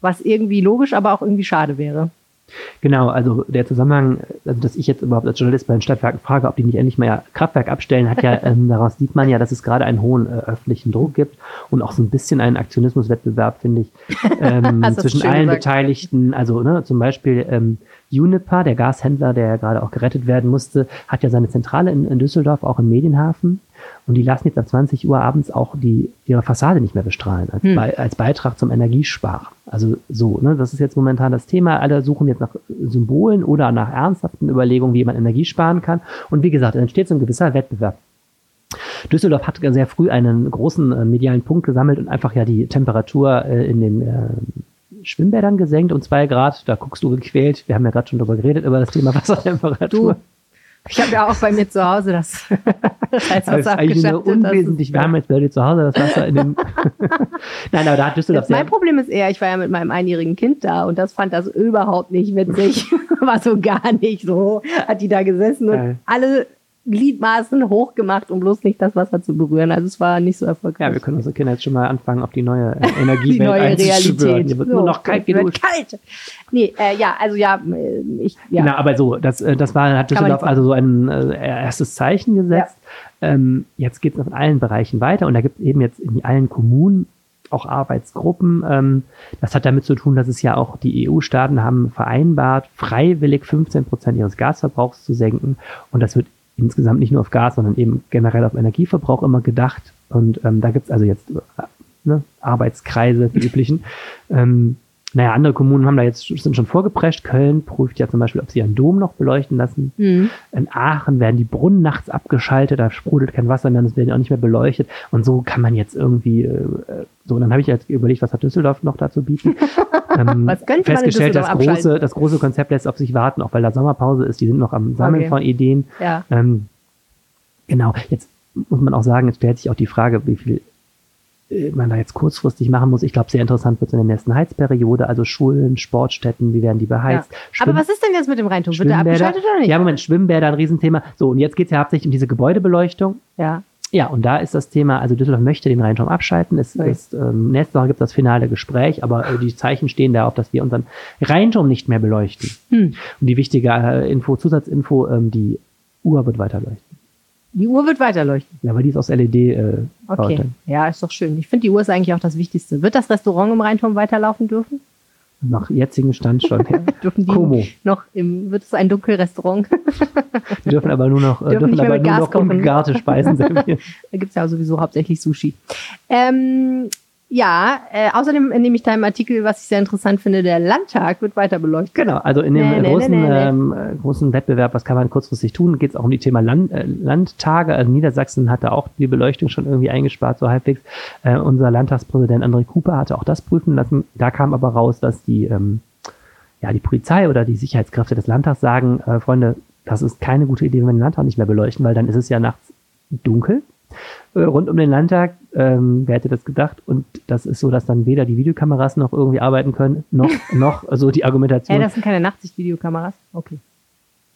Was irgendwie logisch, aber auch irgendwie schade wäre. Genau, also der Zusammenhang, also dass ich jetzt überhaupt als Journalist bei den Stadtwerken frage, ob die nicht endlich mal ja Kraftwerk abstellen, hat ja, ähm, daraus sieht man ja, dass es gerade einen hohen äh, öffentlichen Druck gibt und auch so ein bisschen einen Aktionismuswettbewerb, finde ich, ähm, zwischen allen gesagt. Beteiligten. Also ne, zum Beispiel ähm, Uniper, der Gashändler, der ja gerade auch gerettet werden musste, hat ja seine Zentrale in, in Düsseldorf, auch im Medienhafen. Und die lassen jetzt ab 20 Uhr abends auch die, ihre Fassade nicht mehr bestrahlen, als, Hm. Be als Beitrag zum Energiespar. Also so, ne, das ist jetzt momentan das Thema. Alle suchen jetzt nach Symbolen oder nach ernsthaften Überlegungen, wie man Energie sparen kann. Und wie gesagt, es entsteht so ein gewisser Wettbewerb. Düsseldorf hat sehr früh einen großen äh, medialen Punkt gesammelt und einfach ja die Temperatur äh, in den äh, Schwimmbädern gesenkt um zwei Grad. Da guckst du gequält. Wir haben ja gerade schon drüber geredet, über das Thema Wassertemperatur. Du, ich habe ja auch bei mir zu Hause das, das heißt, Das ist eigentlich nur unwesentlich. Wir haben jetzt bei dir zu Hause das Wasser in den. Nein, aber da hat Düsseldorf Das mein. Problem ist eher, ich war ja mit meinem einjährigen Kind da und das fand das überhaupt nicht witzig. war so gar nicht so. Hat die da gesessen und Geil. alle Gliedmaßen hochgemacht, um bloß nicht das Wasser zu berühren. Also es war nicht so erfolgreich. Ja, wir können unsere Kinder jetzt schon mal anfangen, auf die neue äh, die Energiewelt neue einzuschwören. Realität. Hier wird So, nur noch kalt es wird. Kalt. Nee, äh, ja, also ja, äh, ich, ja. Genau, aber so, das, äh, das war, hat Düsseldorf also so ein äh, erstes Zeichen gesetzt. Ähm, jetzt geht es noch in allen Bereichen weiter und da gibt es eben jetzt in allen Kommunen auch Arbeitsgruppen. Ähm, das hat damit zu tun, dass es ja auch die EU-Staaten haben vereinbart, freiwillig 15 Prozent ihres Gasverbrauchs zu senken. Und das wird insgesamt nicht nur auf Gas, sondern eben generell auf Energieverbrauch immer gedacht. Und ähm, da gibt's also jetzt äh, ne, Arbeitskreise, die üblichen. Ähm, naja, andere Kommunen haben da jetzt sind schon vorgeprescht. Köln prüft ja zum Beispiel, ob sie ihren Dom noch beleuchten lassen. Mhm. In Aachen werden die Brunnen nachts abgeschaltet, da sprudelt kein Wasser mehr und es werden auch nicht mehr beleuchtet. Und so kann man jetzt irgendwie äh, so. Und dann habe ich jetzt überlegt, was hat Düsseldorf noch dazu bieten? ähm, festgestellt, das große, das große Konzept lässt auf sich warten, auch weil da Sommerpause ist. Die sind noch am Sammeln okay. von Ideen. Ja. Ähm, genau. Jetzt muss man auch sagen, es stellt sich auch die Frage, wie viel äh, man da jetzt kurzfristig machen muss. Ich glaube, sehr interessant wird es in der nächsten Heizperiode. Also Schulen, Sportstätten, wie werden die beheizt? Ja. Aber was ist denn jetzt mit dem Reintum? Wird der abgeschaltet oder nicht? Ja, Moment, Schwimmbäder, ein Riesenthema. So, und jetzt geht es ja hauptsächlich um diese Gebäudebeleuchtung. Ja. Ja, und da ist das Thema, also Düsseldorf möchte den Rheinturm abschalten. Es okay. ist, ähm, nächste Woche gibt es das finale Gespräch, aber äh, die Zeichen stehen darauf, dass wir unseren Rheinturm nicht mehr beleuchten. Hm. Und die wichtige äh, Info, Zusatzinfo, ähm, die Uhr wird weiterleuchten. Die Uhr wird weiterleuchten. Ja, weil die ist aus LED. Äh, okay. Ja, ist doch schön. Ich finde, die Uhr ist eigentlich auch das Wichtigste. Wird das Restaurant im Rheinturm weiterlaufen dürfen? Nach jetzigem Stand schon. Ja. dürfen die Como. noch im, wird es ein Dunkelrestaurant? die dürfen aber nur noch, dürfen dürfen aber nur noch ungegarte Speisen servieren. da gibt es ja sowieso hauptsächlich Sushi. Ähm, ja, äh, außerdem nehme ich da im Artikel, was ich sehr interessant finde, der Landtag wird weiter beleuchtet. Genau, also in dem nee, großen, nee, nee, ähm, großen Wettbewerb, was kann man kurzfristig tun, geht es auch um die Thema Land, äh, Landtage. Also Niedersachsen hatte auch die Beleuchtung schon irgendwie eingespart, so halbwegs. Äh, unser Landtagspräsident André Cooper hatte auch das prüfen lassen. Da kam aber raus, dass die, ähm, ja, die Polizei oder die Sicherheitskräfte des Landtags sagen, äh, Freunde, das ist keine gute Idee, wenn wir den Landtag nicht mehr beleuchten, weil dann ist es ja nachts dunkel äh, rund um den Landtag. Ähm, wer hätte das gedacht? Und das ist so, dass dann weder die Videokameras noch irgendwie arbeiten können, noch, noch so die Argumentation. Ja, das sind keine Nachtsicht-Videokameras? Okay.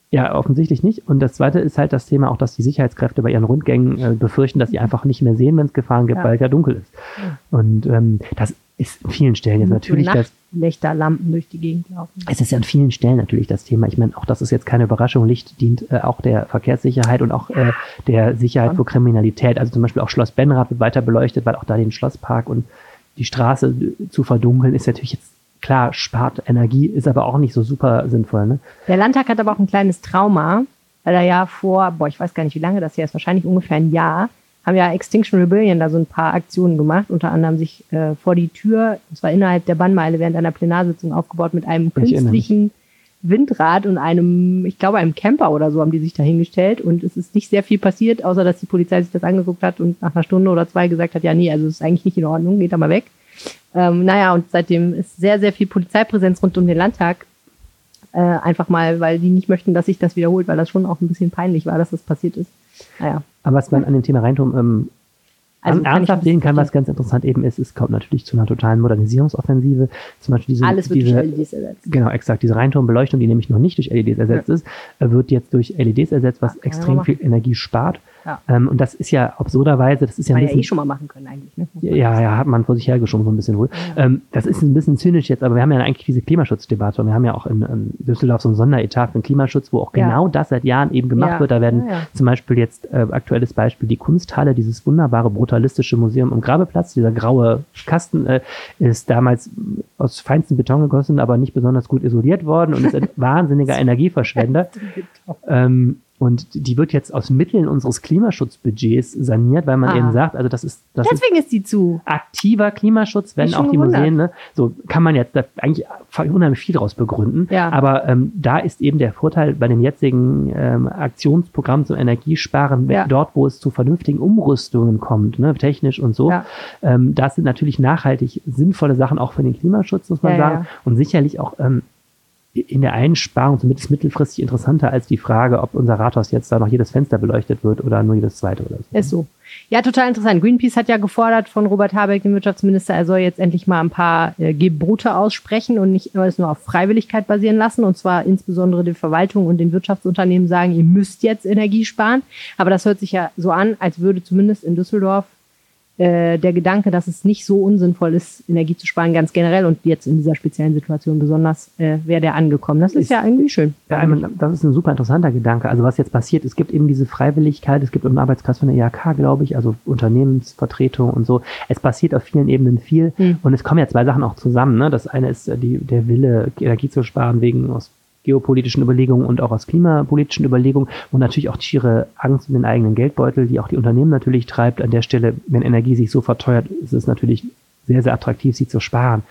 Ja, offensichtlich nicht. Und das zweite ist halt das Thema auch, dass die Sicherheitskräfte bei ihren Rundgängen äh, befürchten, dass sie einfach nicht mehr sehen, wenn es Gefahren gibt, ja. weil es ja dunkel ist. Und ähm, das ist vielen Stellen jetzt natürlich das. Lichterlampen durch die Gegend laufen. Es ist ja an vielen Stellen natürlich das Thema. Ich meine, auch das ist jetzt keine Überraschung. Licht dient äh, auch der Verkehrssicherheit und auch äh, der Sicherheit vor Kriminalität. Also zum Beispiel auch Schloss Benrath wird weiter beleuchtet, weil auch da den Schlosspark und die Straße zu verdunkeln ist natürlich jetzt klar, spart Energie, ist aber auch nicht so super sinnvoll. Ne? Der Landtag hat aber auch ein kleines Trauma, weil er ja vor, boah, ich weiß gar nicht, wie lange das hier ist, wahrscheinlich ungefähr ein Jahr, haben ja Extinction Rebellion da so ein paar Aktionen gemacht, unter anderem sich äh, vor die Tür, und zwar innerhalb der Bannmeile während einer Plenarsitzung aufgebaut mit einem künstlichen Windrad und einem, ich glaube, einem Camper oder so haben die sich da hingestellt und es ist nicht sehr viel passiert, außer dass die Polizei sich das angeguckt hat und nach einer Stunde oder zwei gesagt hat, ja, nee, also es ist eigentlich nicht in Ordnung, geht da mal weg. Ähm, naja, und seitdem ist sehr, sehr viel Polizeipräsenz rund um den Landtag. Äh, einfach mal, weil die nicht möchten, dass sich das wiederholt, weil das schon auch ein bisschen peinlich war, dass das passiert ist. Naja. Aber was man an dem Thema Reintum ähm, also ernsthaft sehen kann, was ganz interessant eben ist, es kommt natürlich zu einer totalen Modernisierungsoffensive. Zum Beispiel diese, Alles wird diese, durch LEDs ersetzt. Genau, exakt. Diese Reinturmbeleuchtung, die nämlich noch nicht durch LEDs ersetzt ja. ist, äh, wird jetzt durch LEDs ersetzt, was okay, extrem viel Energie spart. Ja. Ähm, und das ist ja absurderweise, das ist ja ein bisschen, ja eh schon mal machen können eigentlich. Ne? Ja, ja, hat man vor sich hergeschoben so ein bisschen wohl. Ja. Ähm, das ist ein bisschen zynisch jetzt, aber wir haben ja eigentlich diese Klimaschutzdebatte und wir haben ja auch in, in Düsseldorf so ein Sonderetat für den Klimaschutz, wo auch genau das seit Jahren eben gemacht wird. Da werden zum Beispiel jetzt äh, aktuelles Beispiel die Kunsthalle, dieses wunderbare brutalistische Museum am Grabeplatz, dieser graue Kasten äh, ist damals aus feinstem Beton gegossen, aber nicht besonders gut isoliert worden und ist ein wahnsinniger Energieverschwender. ähm, und die wird jetzt aus Mitteln unseres Klimaschutzbudgets saniert, weil man ah. eben sagt, also das ist das deswegen ist, ist die zu aktiver Klimaschutz, wenn auch die Museen, ne, so kann man jetzt da eigentlich unheimlich viel draus begründen. Ja. Aber ähm, da ist eben der Vorteil bei dem jetzigen ähm, Aktionsprogramm zum Energiesparen, ja. dort, wo es zu vernünftigen Umrüstungen kommt, ne, technisch und so, ja. ähm, das sind natürlich nachhaltig sinnvolle Sachen auch für den Klimaschutz, muss man sagen, und sicherlich auch ähm, in der Einsparung zumindest mittelfristig interessanter als die Frage, ob unser Rathaus jetzt da noch jedes Fenster beleuchtet wird oder nur jedes zweite oder so. Ist so. Ja, total interessant. Greenpeace hat ja gefordert von Robert Habeck, dem Wirtschaftsminister, er soll jetzt endlich mal ein paar äh, Gebote aussprechen und nicht das nur auf Freiwilligkeit basieren lassen. Und zwar insbesondere die Verwaltung und den Wirtschaftsunternehmen sagen, ihr müsst jetzt Energie sparen. Aber das hört sich ja so an, als würde zumindest in Düsseldorf äh, der Gedanke, dass es nicht so unsinnvoll ist, Energie zu sparen, ganz generell und jetzt in dieser speziellen Situation besonders, äh, wäre der angekommen. Das ist, ist ja irgendwie schön. Ja, das ist ein super interessanter Gedanke. Also was jetzt passiert, es gibt eben diese Freiwilligkeit, es gibt einen Arbeitskreis von der IHK, glaube ich, also Unternehmensvertretung und so. Es passiert auf vielen Ebenen viel hm. und es kommen ja zwei Sachen auch zusammen. Ne? Das eine ist äh, die, der Wille, Energie zu sparen wegen aus geopolitischen Überlegungen und auch aus klimapolitischen Überlegungen und natürlich auch schiere Angst um den eigenen Geldbeutel, die auch die Unternehmen natürlich treibt. An der Stelle, wenn Energie sich so verteuert, ist es natürlich sehr, sehr attraktiv, sie zu sparen.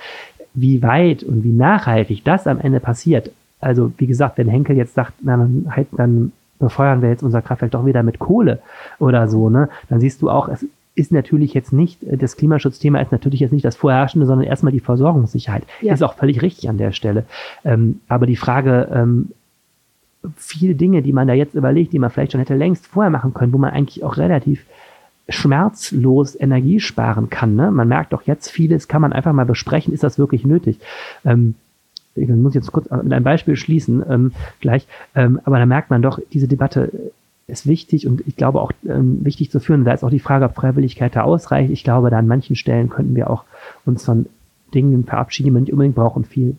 Wie weit und wie nachhaltig das am Ende passiert, also wie gesagt, wenn Henkel jetzt sagt, na, dann, halt, dann befeuern wir jetzt unser Kraftwerk doch wieder mit Kohle oder so, ne, dann siehst du auch, es ist natürlich jetzt nicht, äh, das Klimaschutzthema ist natürlich jetzt nicht das Vorherrschende, sondern erstmal die Versorgungssicherheit. Ja. Ist auch völlig richtig an der Stelle. Ähm, aber die Frage, ähm, viele Dinge, die man da jetzt überlegt, die man vielleicht schon hätte längst vorher machen können, wo man eigentlich auch relativ schmerzlos Energie sparen kann. Ne? Man merkt doch jetzt, vieles kann man einfach mal besprechen, ist das wirklich nötig? Ähm, ich muss jetzt kurz mit einem Beispiel schließen, ähm, gleich, ähm, aber da merkt man doch, diese Debatte ist wichtig und ich glaube auch ähm, wichtig zu führen. Da ist auch die Frage, ob Freiwilligkeit da ausreicht. Ich glaube, da an manchen Stellen könnten wir auch uns von Dingen verabschieden, die man nicht unbedingt braucht und viel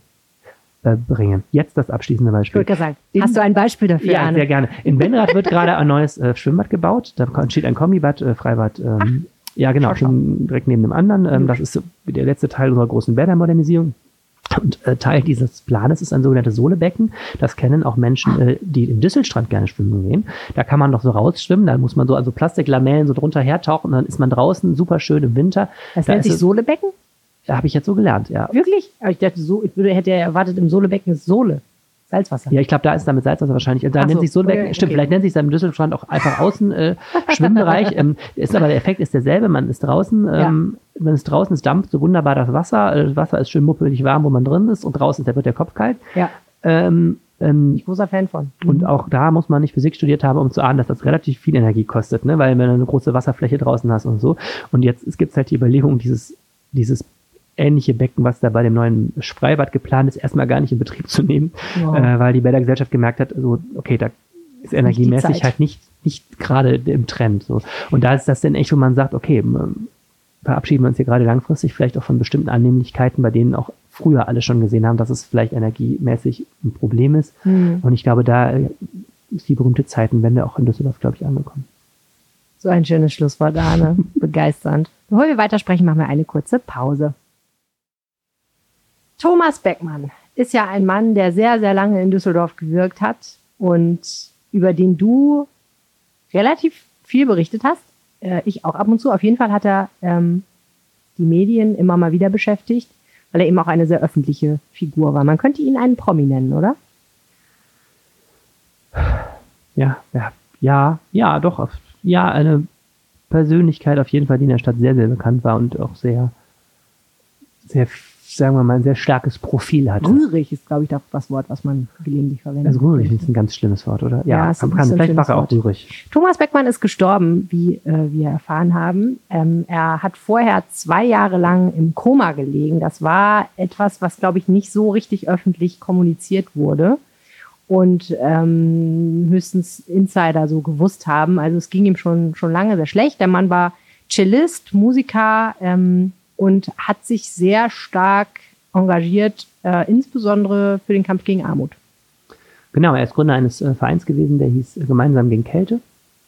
äh, bringen. Jetzt das abschließende Beispiel. Ich sagen, hast du ein Beispiel dafür? Ja, Arne? sehr gerne. In Benrath wird gerade ein neues äh, Schwimmbad gebaut. Da entsteht ein Kombibad, äh, Freibad. Ähm, Ach, ja, genau, schon direkt neben dem anderen. Ähm, das ist der letzte Teil unserer großen Bädermodernisierung. Und äh, Teil dieses Planes ist ein sogenanntes Sohlebecken. Das kennen auch Menschen, äh, die im Düsselstrand gerne schwimmen gehen. Da kann man doch so rausschwimmen. Da muss man so also Plastiklamellen so drunter hertauchen und dann ist man draußen super schön im Winter. Das da nennt sich Sohlebecken? Da habe ich jetzt so gelernt, ja. Wirklich? Aber ich dachte, so, ich würde, hätte erwartet, im Sohlebecken ist Sohle. Salzwasser. Ja, ich glaube, da ist damit Salzwasser wahrscheinlich. Da Ach nennt so, sich Sohlebecken, okay, stimmt, okay. vielleicht nennt sich es im Düsselstrand auch einfach außen äh, Schwimmbereich. ähm, ist aber der Effekt ist derselbe. Man ist draußen, ähm, ja. Man ist draußen, es dampft so wunderbar das Wasser. Das Wasser ist schön muppelig warm, wo man drin ist und draußen da wird der Kopf kalt. Ja. Ähm, ähm, ich großer Fan von. Und mhm. auch da muss man nicht Physik studiert haben, um zu ahnen, dass das relativ viel Energie kostet, ne? weil wenn du eine große Wasserfläche draußen hast und so. Und jetzt es gibt halt die Überlegung, dieses, dieses ähnliche Becken, was da bei dem neuen Freibad geplant ist, erstmal gar nicht in Betrieb zu nehmen, wow. äh, weil die Bädergesellschaft gemerkt hat, so, okay, da ist energiemäßig nicht halt nicht, nicht gerade im Trend. So. Und da ist das dann echt, wo man sagt, okay, verabschieden wir uns hier gerade langfristig vielleicht auch von bestimmten Annehmlichkeiten, bei denen auch früher alle schon gesehen haben, dass es vielleicht energiemäßig ein Problem ist. Mhm. Und ich glaube, da ist die berühmte Zeitenwende auch in Düsseldorf, glaube ich, angekommen. So ein schönes Schlusswort, Arne. Begeisternd. Bevor wir weitersprechen, machen wir eine kurze Pause. Thomas Beckmann ist ja ein Mann, der sehr, sehr lange in Düsseldorf gewirkt hat und über den du relativ viel berichtet hast. Äh, ich auch ab und zu. Auf jeden Fall hat er ähm, die Medien immer mal wieder beschäftigt, weil er eben auch eine sehr öffentliche Figur war. Man könnte ihn einen Promi nennen, oder? Ja, ja, ja, ja, doch. Ja, eine Persönlichkeit auf jeden Fall, die in der Stadt sehr, sehr bekannt war und auch sehr, sehr sagen wir mal, ein sehr starkes Profil hat. Rührig ist, glaube ich, das Wort, was man gelegentlich verwendet. Also rührig ist ein ganz schlimmes Wort, oder? Ja, ja kann, kann, vielleicht war er auch rührig. Thomas Beckmann ist gestorben, wie äh, wir erfahren haben. Ähm, er hat vorher zwei Jahre lang im Koma gelegen. Das war etwas, was, glaube ich, nicht so richtig öffentlich kommuniziert wurde und ähm, höchstens Insider so gewusst haben. Also es ging ihm schon, schon lange sehr schlecht. Der Mann war Cellist, Musiker, ähm, und hat sich sehr stark engagiert, äh, insbesondere für den Kampf gegen Armut. Genau, er ist Gründer eines äh, Vereins gewesen, der hieß äh, Gemeinsam gegen Kälte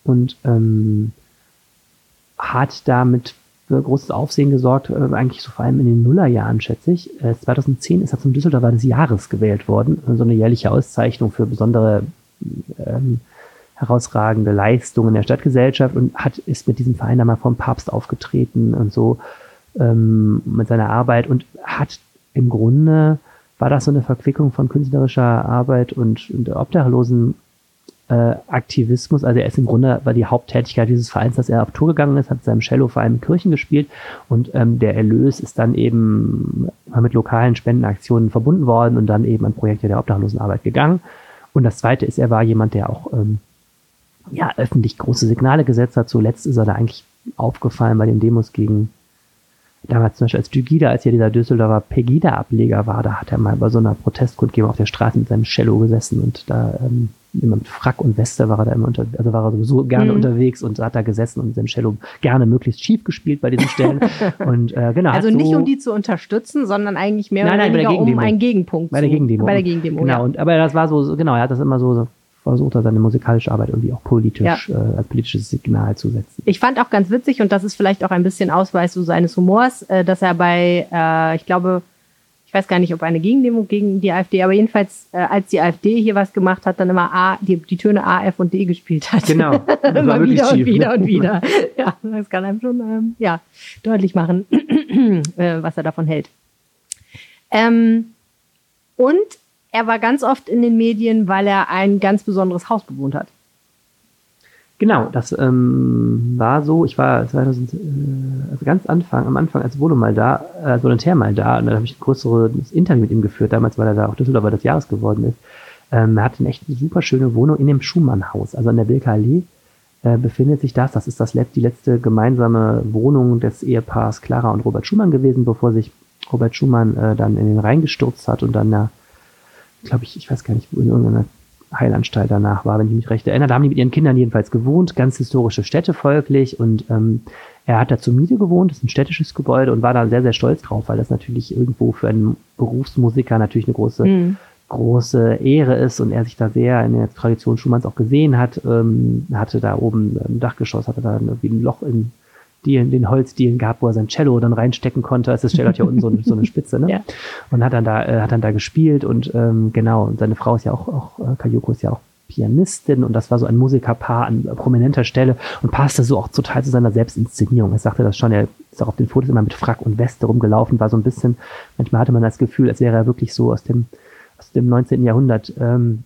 und ähm, hat damit für großes Aufsehen gesorgt, äh, eigentlich so vor allem in den Nullerjahren, schätze ich. 2010 äh, ist er zum Düsseldorfer des Jahres gewählt worden, so eine jährliche Auszeichnung für besondere ähm, herausragende Leistungen der Stadtgesellschaft und hat ist mit diesem Verein dann mal vom Papst aufgetreten und so ähm, mit seiner Arbeit und hat im Grunde, war das so eine Verquickung von künstlerischer Arbeit und, und obdachlosen äh, Aktivismus. Also er ist im Grunde, war die Haupttätigkeit dieses Vereins, dass er auf Tour gegangen ist, hat seinem Cello vor allem in Kirchen gespielt und ähm, der Erlös ist dann eben mit lokalen Spendenaktionen verbunden worden und dann eben an Projekte der Obdachlosenarbeit gegangen. Und das Zweite ist, er war jemand, der auch ähm, ja, öffentlich große Signale gesetzt hat. Zuletzt ist er da eigentlich aufgefallen bei den Demos gegen damals zum Beispiel als Dygida, als hier dieser Düsseldorfer Pegida-Ableger war, da hat er mal bei so einer Protestkundgebung auf der Straße mit seinem Cello gesessen und da ähm, immer mit Frack und Weste war er da immer unter, also war er sowieso gerne Mhm. unterwegs und hat da gesessen und sein Cello gerne möglichst schief gespielt bei diesen Stellen. und äh, genau. Also nicht so, um die zu unterstützen, sondern eigentlich mehr Nein, oder nein, weniger um einen Gegenpunkt Bei der Gegendemo. Bei der Gegendemo, Genau, ja. und, aber das war so, so- genau, er hat das immer so, so versucht, er seine musikalische Arbeit irgendwie auch politisch, äh, als politisches Signal zu setzen. Ich fand auch ganz witzig, und das ist vielleicht auch ein bisschen Ausweis so seines Humors, äh, dass er bei, äh, ich glaube, ich weiß gar nicht, ob eine Gegendemo gegen die AfD, aber jedenfalls, äh, als die AfD hier was gemacht hat, dann immer A, die, die Töne A, F und D gespielt hat. Genau. Immer wieder und schief, ne? wieder und wieder. Ja, das kann einem schon ähm, ja, deutlich machen, äh, was er davon hält. Ähm, und er war ganz oft in den Medien, weil er ein ganz besonderes Haus bewohnt hat. Genau, das ähm, war so, ich war 2000, äh, also ganz Anfang, am Anfang als Volo mal da, äh, als Volontär mal da, und dann habe ich ein größeres Interview mit ihm geführt, damals, weil er da auch Düsseldorfer des Jahres geworden ist. Ähm, er hatte eine echt super schöne Wohnung in dem Schumann-Haus, also an der Bilker Allee äh, befindet sich das. Das ist das die letzte gemeinsame Wohnung des Ehepaars Clara und Robert Schumann gewesen, bevor sich Robert Schumann äh, dann in den Rhein gestürzt hat und dann ja, glaube ich, ich weiß gar nicht, wo in irgendeiner Heilanstalt danach war, wenn ich mich recht erinnere. Da haben die mit ihren Kindern jedenfalls gewohnt, ganz historische Städte folglich und ähm, er hat da zur Miete gewohnt, das ist ein städtisches Gebäude und war da sehr, sehr stolz drauf, weil das natürlich irgendwo für einen Berufsmusiker natürlich eine große, Mhm. große Ehre ist und er sich da sehr in der Tradition Schumanns auch gesehen hat. Ähm, hatte da oben im Dachgeschoss, hatte da irgendwie ein Loch in Dielen, den Holzdielen gehabt, wo er sein Cello dann reinstecken konnte. Also das Cello hat ja unten so, eine- so eine Spitze, ne? Ja. Und hat dann da, äh, hat dann da gespielt und ähm, genau, und seine Frau ist ja auch, auch äh, Kayoko ist ja auch Pianistin und das war so ein Musikerpaar an prominenter Stelle und passte so auch total zu seiner Selbstinszenierung. Er sagte das schon, er ist auch auf den Fotos immer mit Frack und Weste rumgelaufen, war so ein bisschen, manchmal hatte man das Gefühl, als wäre er wirklich so aus dem, aus dem 19. Jahrhundert ähm,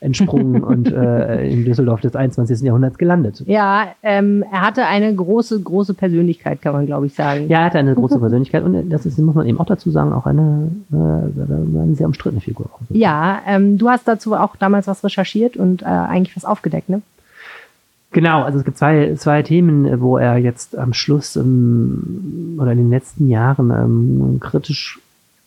entsprungen und äh, in Düsseldorf des 21. Jahrhunderts gelandet. Ja, ähm, er hatte eine große, große Persönlichkeit, kann man glaube ich sagen. Ja, er hatte eine große Persönlichkeit und das ist, muss man eben auch dazu sagen, auch eine, äh, eine sehr umstrittene Figur. Ja, ähm, du hast dazu auch damals was recherchiert und äh, eigentlich was aufgedeckt, ne? Genau, also es gibt zwei, zwei Themen, wo er jetzt am Schluss ähm, oder in den letzten Jahren ähm, kritisch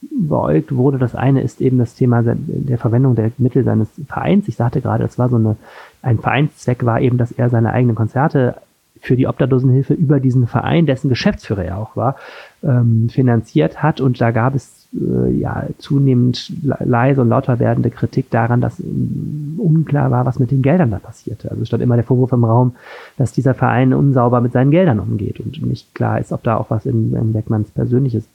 beäugt wurde. Das eine ist eben das Thema der Verwendung der Mittel seines Vereins. Ich sagte gerade, es war so eine, ein Vereinszweck war eben, dass er seine eigenen Konzerte für die Obdachlosenhilfe über diesen Verein, dessen Geschäftsführer er auch war, ähm, finanziert hat. Und da gab es äh, ja zunehmend le- leise und lauter werdende Kritik daran, dass ähm, unklar war, was mit den Geldern da passierte. Also stand immer der Vorwurf im Raum, dass dieser Verein unsauber mit seinen Geldern umgeht und nicht klar ist, ob da auch was in, in Beckmanns persönliches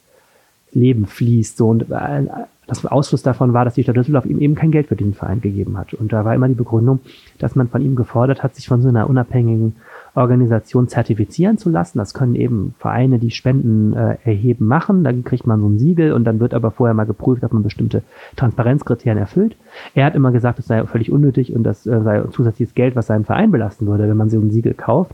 Leben fließt. So und äh, das Ausfluss davon war, dass die Stadt Düsseldorf ihm eben kein Geld für diesen Verein gegeben hat. Und da war immer die Begründung, dass man von ihm gefordert hat, sich von so einer unabhängigen Organisation zertifizieren zu lassen. Das können eben Vereine, die Spenden äh, erheben, machen. Dann kriegt man so ein Siegel und dann wird aber vorher mal geprüft, ob man bestimmte Transparenzkriterien erfüllt. Er hat immer gesagt, es sei völlig unnötig und das äh, sei zusätzliches Geld, was seinen Verein belasten würde, wenn man so ein Siegel kauft.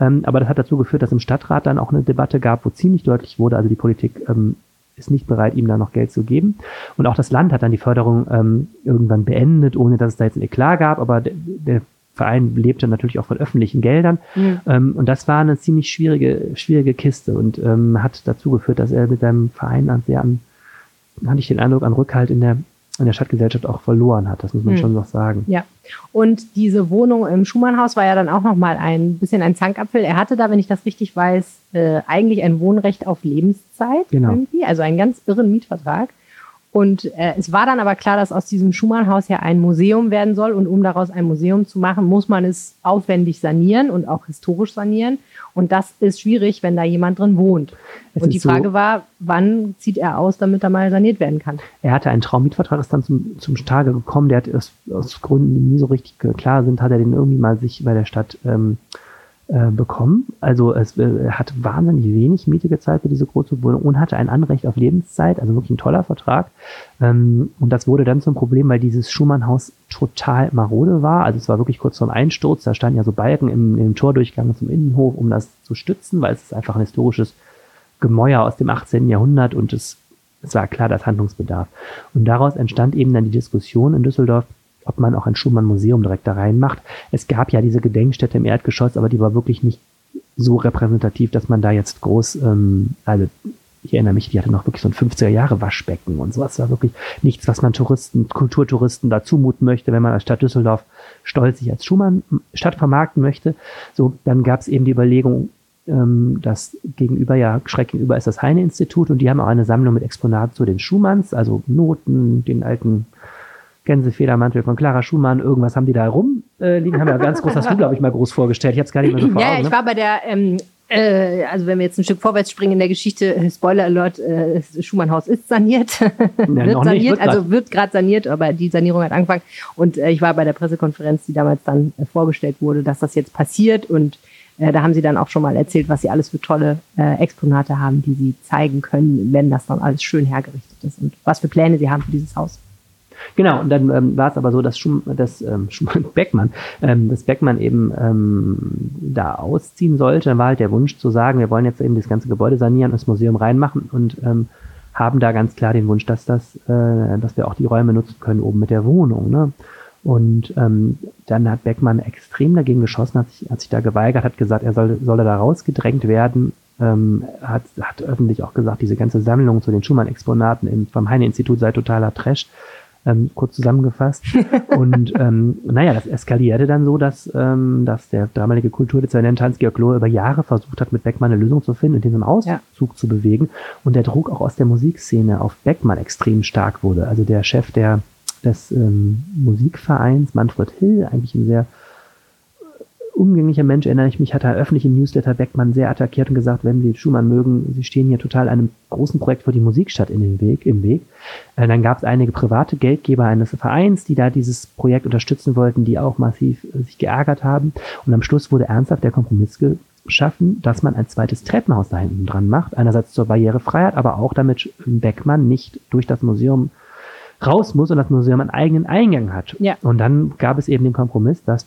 Ähm, aber das hat dazu geführt, dass im Stadtrat dann auch eine Debatte gab, wo ziemlich deutlich wurde, also die Politik ähm, ist nicht bereit, ihm da noch Geld zu geben. Und auch das Land hat dann die Förderung ähm, irgendwann beendet, ohne dass es da jetzt ein Eklat gab, aber der, der Verein lebte natürlich auch von öffentlichen Geldern. Mhm. Ähm, und das war eine ziemlich schwierige, schwierige Kiste und ähm, hat dazu geführt, dass er mit seinem Verein an sehr an, hatte ich den Eindruck, an Rückhalt in der, in der Stadtgesellschaft auch verloren hat. Das muss man Mhm. schon noch sagen. Ja. Und diese Wohnung im Schumannhaus war ja dann auch nochmal ein bisschen ein Zankapfel. Er hatte da, wenn ich das richtig weiß, äh, eigentlich ein Wohnrecht auf Lebenszeit Genau. irgendwie, also einen ganz irren Mietvertrag. Und äh, es war dann aber klar, dass aus diesem Schumannhaus ja ein Museum werden soll. Und um daraus ein Museum zu machen, muss man es aufwendig sanieren und auch historisch sanieren. Und das ist schwierig, wenn da jemand drin wohnt. Es und die so- Frage war, wann zieht er aus, damit er mal saniert werden kann? Er hatte einen Traummietvertrag, ist dann zum, zum Tage gekommen, der hat aus, aus Gründen, die nie so richtig klar sind, hat er den irgendwie mal sich bei der Stadt ähm, äh, bekommen. Also es, äh, hat wahnsinnig wenig Miete gezahlt für diese große Wohnung und hatte ein Anrecht auf Lebenszeit, also wirklich ein toller Vertrag. Ähm, und das wurde dann zum Problem, weil dieses Schumannhaus total marode war. Also es war wirklich kurz vorm Einsturz. Da standen ja so Balken im, im Tordurchgang zum Innenhof, um das zu stützen, weil es ist einfach ein historisches Gemäuer aus dem 18. Jahrhundert und es, es war klar, dass Handlungsbedarf. Und daraus entstand eben dann die Diskussion in Düsseldorf, ob man auch ein Schumann-Museum direkt da reinmacht. Es gab ja diese Gedenkstätte im Erdgeschoss, aber die war wirklich nicht so repräsentativ, dass man da jetzt groß, ähm, also ich erinnere mich, die hatte noch wirklich so ein 50er Jahre Waschbecken und sowas. Das war wirklich nichts, was man Touristen, Kulturtouristen da zumuten möchte, wenn man als Stadt Düsseldorf stolz sich als Schumann-Stadt vermarkten möchte. So, dann gab es eben die Überlegung, ähm, das gegenüber ja schräg gegenüber ist das Heine-Institut und die haben auch eine Sammlung mit Exponaten zu den Schumanns, also Noten, den alten Gänsefedermantel von Clara Schumann, irgendwas haben die da rumliegen, äh, haben ja ganz groß, hast du, glaube ich, mal groß vorgestellt. Ich habe es gar nicht mehr so vor Ja, Augen, ich ne? war bei der, ähm, äh, also wenn wir jetzt ein Stück vorwärts springen in der Geschichte, äh, Spoiler Alert, äh, Schumann-Haus ist saniert. wird noch nicht, saniert, wird grad. also wird gerade saniert, aber die Sanierung hat angefangen. Und äh, ich war bei der Pressekonferenz, die damals dann äh, vorgestellt wurde, dass das jetzt passiert und äh, da haben sie dann auch schon mal erzählt, was sie alles für tolle äh, Exponate haben, die sie zeigen können, wenn das dann alles schön hergerichtet ist und was für Pläne sie haben für dieses Haus. Genau, und dann ähm, war es aber so, dass, Schum, dass ähm, Schumann, Beckmann, ähm, dass Beckmann eben ähm, da ausziehen sollte. Dann war halt der Wunsch zu sagen, wir wollen jetzt eben das ganze Gebäude sanieren und das Museum reinmachen und ähm, haben da ganz klar den Wunsch, dass das, äh, dass wir auch die Räume nutzen können oben mit der Wohnung. Ne? Und ähm, dann hat Beckmann extrem dagegen geschossen, hat sich, hat sich da geweigert, hat gesagt, er soll, solle da rausgedrängt werden. Ähm, hat, hat öffentlich auch gesagt, diese ganze Sammlung zu den Schumann-Exponaten vom Heine-Institut sei totaler Trash ähm, kurz zusammengefasst. und ähm, naja, das eskalierte dann so, dass, ähm, dass der damalige Kulturdezernent Hans-Georg Lohe über Jahre versucht hat, mit Beckmann eine Lösung zu finden und den zum Auszug Ja. zu bewegen. Und der Druck auch aus der Musikszene auf Beckmann extrem stark wurde. Also der Chef der, des ähm, Musikvereins, Manfred Hill, eigentlich ein sehr umgänglicher Mensch, erinnere ich mich, hat er öffentlich im Newsletter Beckmann sehr attackiert und gesagt, wenn Sie Schumann mögen, Sie stehen hier total einem großen Projekt für die Musikstadt in den Weg, im Weg. Äh, dann gab es einige private Geldgeber eines Vereins, die da dieses Projekt unterstützen wollten, die auch massiv äh, sich geärgert haben. Und am Schluss wurde ernsthaft der Kompromiss geschaffen, dass man ein zweites Treppenhaus da hinten dran macht. Einerseits zur Barrierefreiheit, aber auch damit Beckmann nicht durch das Museum raus muss und das Museum einen eigenen Eingang hat. Ja. Und dann gab es eben den Kompromiss, dass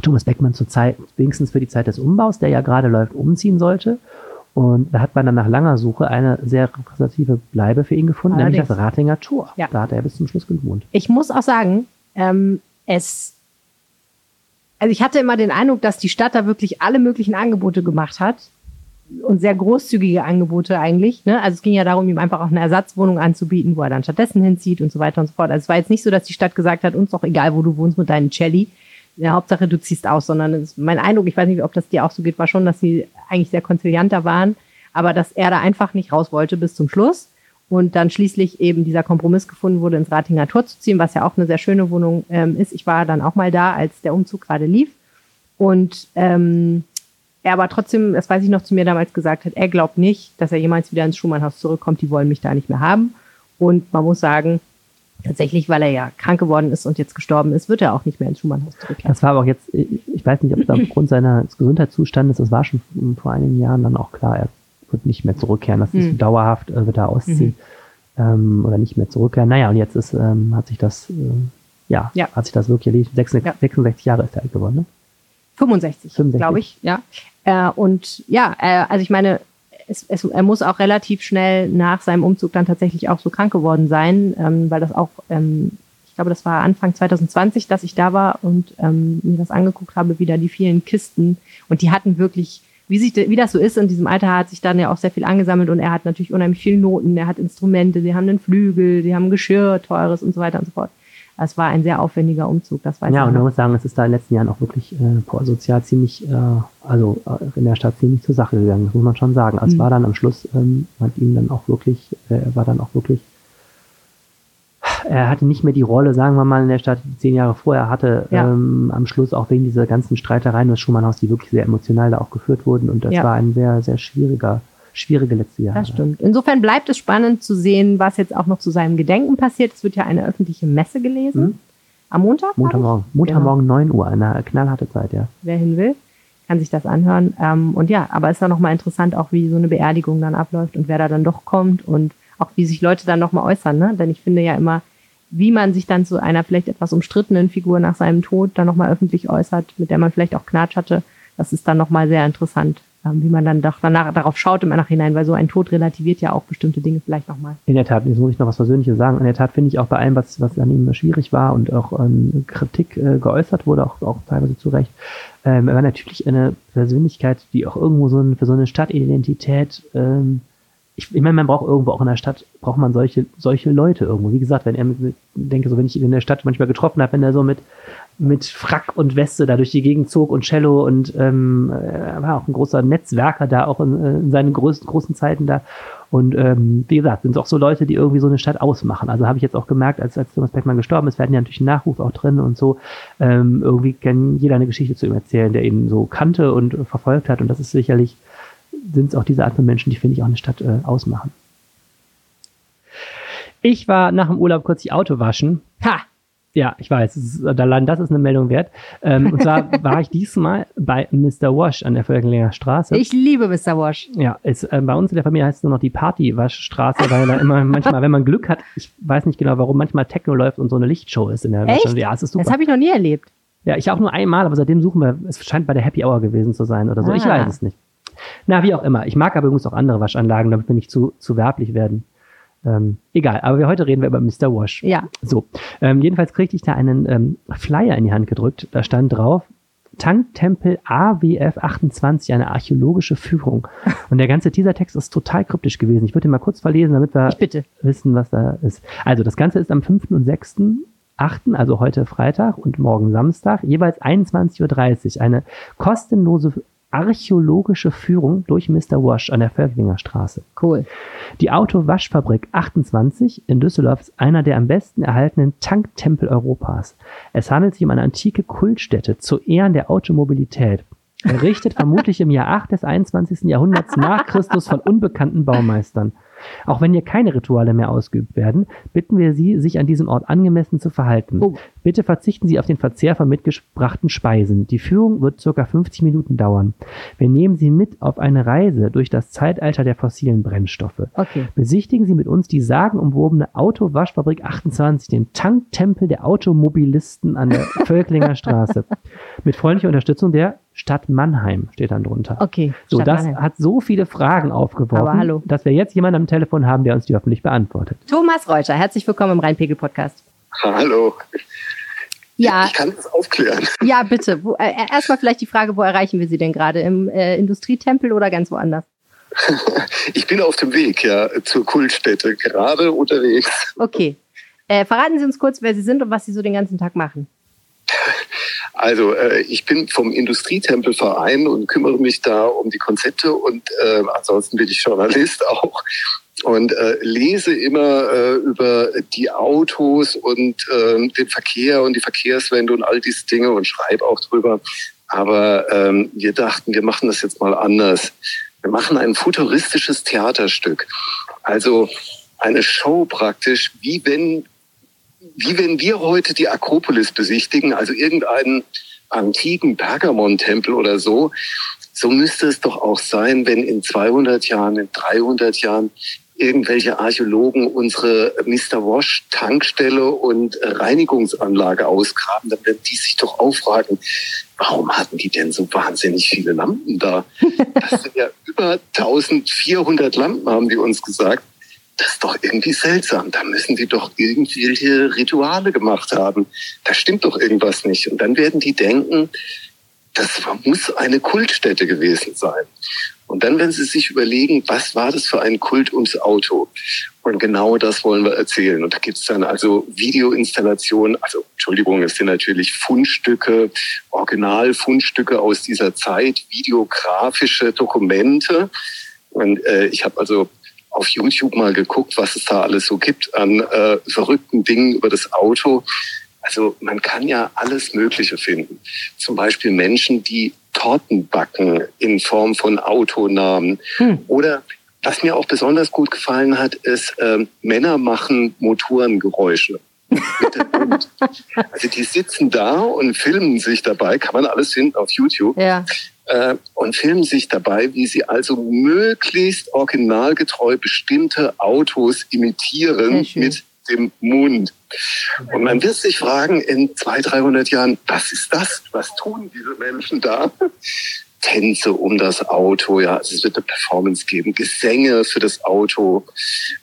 Thomas Beckmann zur Zeit, wenigstens für die Zeit des Umbaus, der ja gerade läuft, umziehen sollte. Und da hat man dann nach langer Suche eine sehr repräsentative Bleibe für ihn gefunden, nämlich Allerdings. das Ratinger Tor. Ja. Da hat er bis zum Schluss gewohnt. Ich muss auch sagen, ähm, es, also ich hatte immer den Eindruck, dass die Stadt da wirklich alle möglichen Angebote gemacht hat und sehr großzügige Angebote eigentlich. Ne? Also es ging ja darum, ihm einfach auch eine Ersatzwohnung anzubieten, wo er dann stattdessen hinzieht und so weiter und so fort. Also es war jetzt nicht so, dass die Stadt gesagt hat, uns doch egal, wo du wohnst mit deinen Celli. Ja, Hauptsache du ziehst aus, sondern es, mein Eindruck, ich weiß nicht, ob das dir auch so geht, war schon, dass sie eigentlich sehr konzilianter waren, aber dass er da einfach nicht raus wollte bis zum Schluss und dann schließlich eben dieser Kompromiss gefunden wurde, ins Ratinger Tor zu ziehen, was ja auch eine sehr schöne Wohnung ähm, ist. Ich war dann auch mal da, als der Umzug gerade lief und ähm, er aber trotzdem, das weiß ich noch, zu mir damals gesagt hat, er glaubt nicht, dass er jemals wieder ins Schumannhaus zurückkommt, die wollen mich da nicht mehr haben und man muss sagen, tatsächlich, weil er ja krank geworden ist und jetzt gestorben ist, wird er auch nicht mehr ins Schumannhaus zurückkehren. Das war aber auch jetzt, ich weiß nicht, ob es aufgrund seines Gesundheitszustandes, das war schon vor einigen Jahren dann auch klar, er wird nicht mehr zurückkehren. Das ist Mhm. dauerhaft, äh, wird er ausziehen ähm, oder nicht mehr zurückkehren. Naja, und jetzt ist, ähm, hat sich das, äh, ja, Ja. hat sich das wirklich erledigt. 66, Ja. 66 Jahre ist er alt geworden, ne? 65, 65. glaube ich, ja. Äh, und ja, äh, also ich meine, es, es, er muss auch relativ schnell nach seinem Umzug dann tatsächlich auch so krank geworden sein, ähm, weil das auch, ähm, ich glaube, das war Anfang 2020, dass ich da war und ähm, mir das angeguckt habe, wieder die vielen Kisten. Und die hatten wirklich, wie, sich, wie das so ist, in diesem Alter hat sich dann ja auch sehr viel angesammelt und er hat natürlich unheimlich viele Noten, er hat Instrumente, sie haben einen Flügel, sie haben Geschirr, teures und so weiter und so fort. Es war ein sehr aufwendiger Umzug, das weiß Ja, ich und noch. man muss sagen, es ist da in den letzten Jahren auch wirklich äh, sozial ziemlich, äh, also äh, in der Stadt ziemlich zur Sache gegangen, das muss man schon sagen. Also Es Mhm. war dann am Schluss, ähm, hat ihm dann auch wirklich, äh, er war dann auch wirklich, er hatte nicht mehr die Rolle, sagen wir mal, in der Stadt, die zehn Jahre vorher hatte, Ja. ähm, am Schluss auch wegen dieser ganzen Streitereien das Schumannhaus, die wirklich sehr emotional da auch geführt wurden. Und das Ja. war ein sehr, sehr schwieriger, schwierige letzte Jahre. Das stimmt. Insofern bleibt es spannend zu sehen, was jetzt auch noch zu seinem Gedenken passiert. Es wird ja eine öffentliche Messe gelesen. Mhm. Am Montag? Montagmorgen, Montagmorgen 9 Uhr, eine knallharte Zeit, ja. Wer hin will, kann sich das anhören. Ähm, und ja, aber es ist ja nochmal interessant, auch wie so eine Beerdigung dann abläuft und wer da dann doch kommt und auch wie sich Leute dann nochmal äußern. Ne? Denn ich finde ja immer, wie man sich dann zu einer vielleicht etwas umstrittenen Figur nach seinem Tod dann nochmal öffentlich äußert, mit der man vielleicht auch Knatsch hatte, das ist dann nochmal sehr interessant, wie man dann doch danach darauf schaut im Nachhinein, weil so ein Tod relativiert ja auch bestimmte Dinge vielleicht nochmal. In der Tat, jetzt muss ich noch was Persönliches sagen. In der Tat finde ich auch bei allem, was, was an ihm schwierig war und auch ähm, Kritik äh, geäußert wurde, auch, auch teilweise zu Recht, ähm, er war natürlich eine Persönlichkeit, die auch irgendwo so ein, für so eine Stadtidentität ähm, ich, ich meine, man braucht irgendwo auch in der Stadt, braucht man solche, solche Leute irgendwo. Wie gesagt, wenn er mit, mit denke, so wenn ich ihn in der Stadt manchmal getroffen habe, wenn er so mit, mit Frack und Weste da durch die Gegend zog und Cello und ähm, er war auch ein großer Netzwerker da, auch in, in seinen größten, großen Zeiten da. Und ähm, wie gesagt, sind es auch so Leute, die irgendwie so eine Stadt ausmachen. Also habe ich jetzt auch gemerkt, als, als Thomas Beckmann gestorben ist, werden ja natürlich Nachruf auch drin und so. Ähm, irgendwie kann jeder eine Geschichte zu ihm erzählen, der ihn so kannte und verfolgt hat. Und das ist sicherlich, sind es auch diese Art von Menschen, die, finde ich, auch eine Stadt äh, ausmachen. Ich war nach dem Urlaub kurz die Auto waschen. Ha! Ja, ich weiß, ist, das ist eine Meldung wert. Ähm, und zwar war ich diesmal bei Mr. Wash an der Völklinger Straße. Ich liebe Mr. Wash. Ja, ist, äh, bei uns in der Familie heißt es nur noch die Party-Waschstraße, weil da immer manchmal, wenn man Glück hat, ich weiß nicht genau warum, manchmal Techno läuft und so eine Lichtshow ist in der Echt? Waschstraße. Ja, es ist super. Das habe ich noch nie erlebt. Ja, ich auch nur einmal, aber seitdem suchen wir, es scheint bei der Happy Hour gewesen zu sein oder so. Ich Ah. weiß es nicht. Na, wie auch immer. Ich mag aber übrigens auch andere Waschanlagen, damit wir nicht zu, zu werblich werden. Ähm, egal, aber wir, heute reden wir über Mr. Wash. Ja. So, ähm, jedenfalls kriegte ich da einen ähm, Flyer in die Hand gedrückt. Da stand drauf, Tanktempel AWF 28, eine archäologische Führung. Und der ganze Teasertext ist total kryptisch gewesen. Ich würde ihn mal kurz verlesen, damit wir wissen, was da ist. Also das Ganze ist am 5. und 6. 8., also heute Freitag und morgen Samstag, jeweils 21.30 Uhr. Eine kostenlose archäologische Führung durch Mr. Wash an der Völklinger Straße. Cool. Die Autowaschfabrik 28 in Düsseldorf ist einer der am besten erhaltenen Tanktempel Europas. Es handelt sich um eine antike Kultstätte zu Ehren der Automobilität. Errichtet vermutlich im Jahr 8 des 21. Jahrhunderts nach Christus von unbekannten Baumeistern. Auch wenn hier keine Rituale mehr ausgeübt werden, bitten wir Sie, sich an diesem Ort angemessen zu verhalten. Oh. Bitte verzichten Sie auf den Verzehr von mitgebrachten Speisen. Die Führung wird circa 50 Minuten dauern. Wir nehmen Sie mit auf eine Reise durch das Zeitalter der fossilen Brennstoffe. Okay. Besichtigen Sie mit uns die sagenumwobene Autowaschfabrik 28, den Tanktempel der Automobilisten an der Völklinger Straße. Mit freundlicher Unterstützung der Stadt Mannheim steht dann drunter. Okay. So, Stadt das Mannheim. hat so viele Fragen aufgeworfen, dass wir jetzt jemanden am Telefon haben, der uns die hoffentlich beantwortet. Thomas Reuter, herzlich willkommen im Rheinpegel-Podcast. Hallo. Ja, Ich kann das aufklären. ja, bitte. Wo, äh, erstmal vielleicht die Frage, wo erreichen wir Sie denn gerade? Im äh, Industrietempel oder ganz woanders? Ich bin auf dem Weg ja zur Kultstätte, gerade unterwegs. Okay. Äh, verraten Sie uns kurz, wer Sie sind und was Sie so den ganzen Tag machen. Also äh, ich bin vom Industrietempelverein und kümmere mich da um die Konzepte und äh, ansonsten bin ich Journalist auch und äh, lese immer äh, über die Autos und äh, den Verkehr und die Verkehrswende und all diese Dinge und schreibe auch drüber. Aber ähm, wir dachten, wir machen das jetzt mal anders. Wir machen ein futuristisches Theaterstück. Also eine Show praktisch, wie wenn wie wenn wir heute die Akropolis besichtigen, also irgendeinen antiken Pergamon-Tempel oder so, so müsste es doch auch sein, wenn in 200 Jahren, in 300 Jahren irgendwelche Archäologen unsere Mr. Wash Tankstelle und Reinigungsanlage ausgraben, dann werden die sich doch auch fragen, warum hatten die denn so wahnsinnig viele Lampen da? Das sind ja über 1400 Lampen, haben die uns gesagt das ist doch irgendwie seltsam. Da müssen die doch irgendwelche Rituale gemacht haben. Da stimmt doch irgendwas nicht. Und dann werden die denken, das muss eine Kultstätte gewesen sein. Und dann werden sie sich überlegen, was war das für ein Kult ums Auto? Und genau das wollen wir erzählen. Und da gibt's dann also Videoinstallationen, also Entschuldigung, es sind natürlich Fundstücke, Originalfundstücke aus dieser Zeit, videografische Dokumente. Und äh, ich habe also auf YouTube mal geguckt, was es da alles so gibt an äh, verrückten Dingen über das Auto. Also man kann ja alles Mögliche finden. Zum Beispiel Menschen, die Torten backen in Form von Autonamen. Hm. Oder was mir auch besonders gut gefallen hat, ist, ähm, Männer machen Motorengeräusche. also die sitzen da und filmen sich dabei, kann man alles finden auf YouTube Ja. äh, und filmen sich dabei, wie sie also möglichst originalgetreu bestimmte Autos imitieren mit dem Mund. Und man wird sich fragen, in 200, 300 Jahren, was ist das? Was tun diese Menschen da? Tänze um das Auto, ja, also es wird eine Performance geben, Gesänge für das Auto.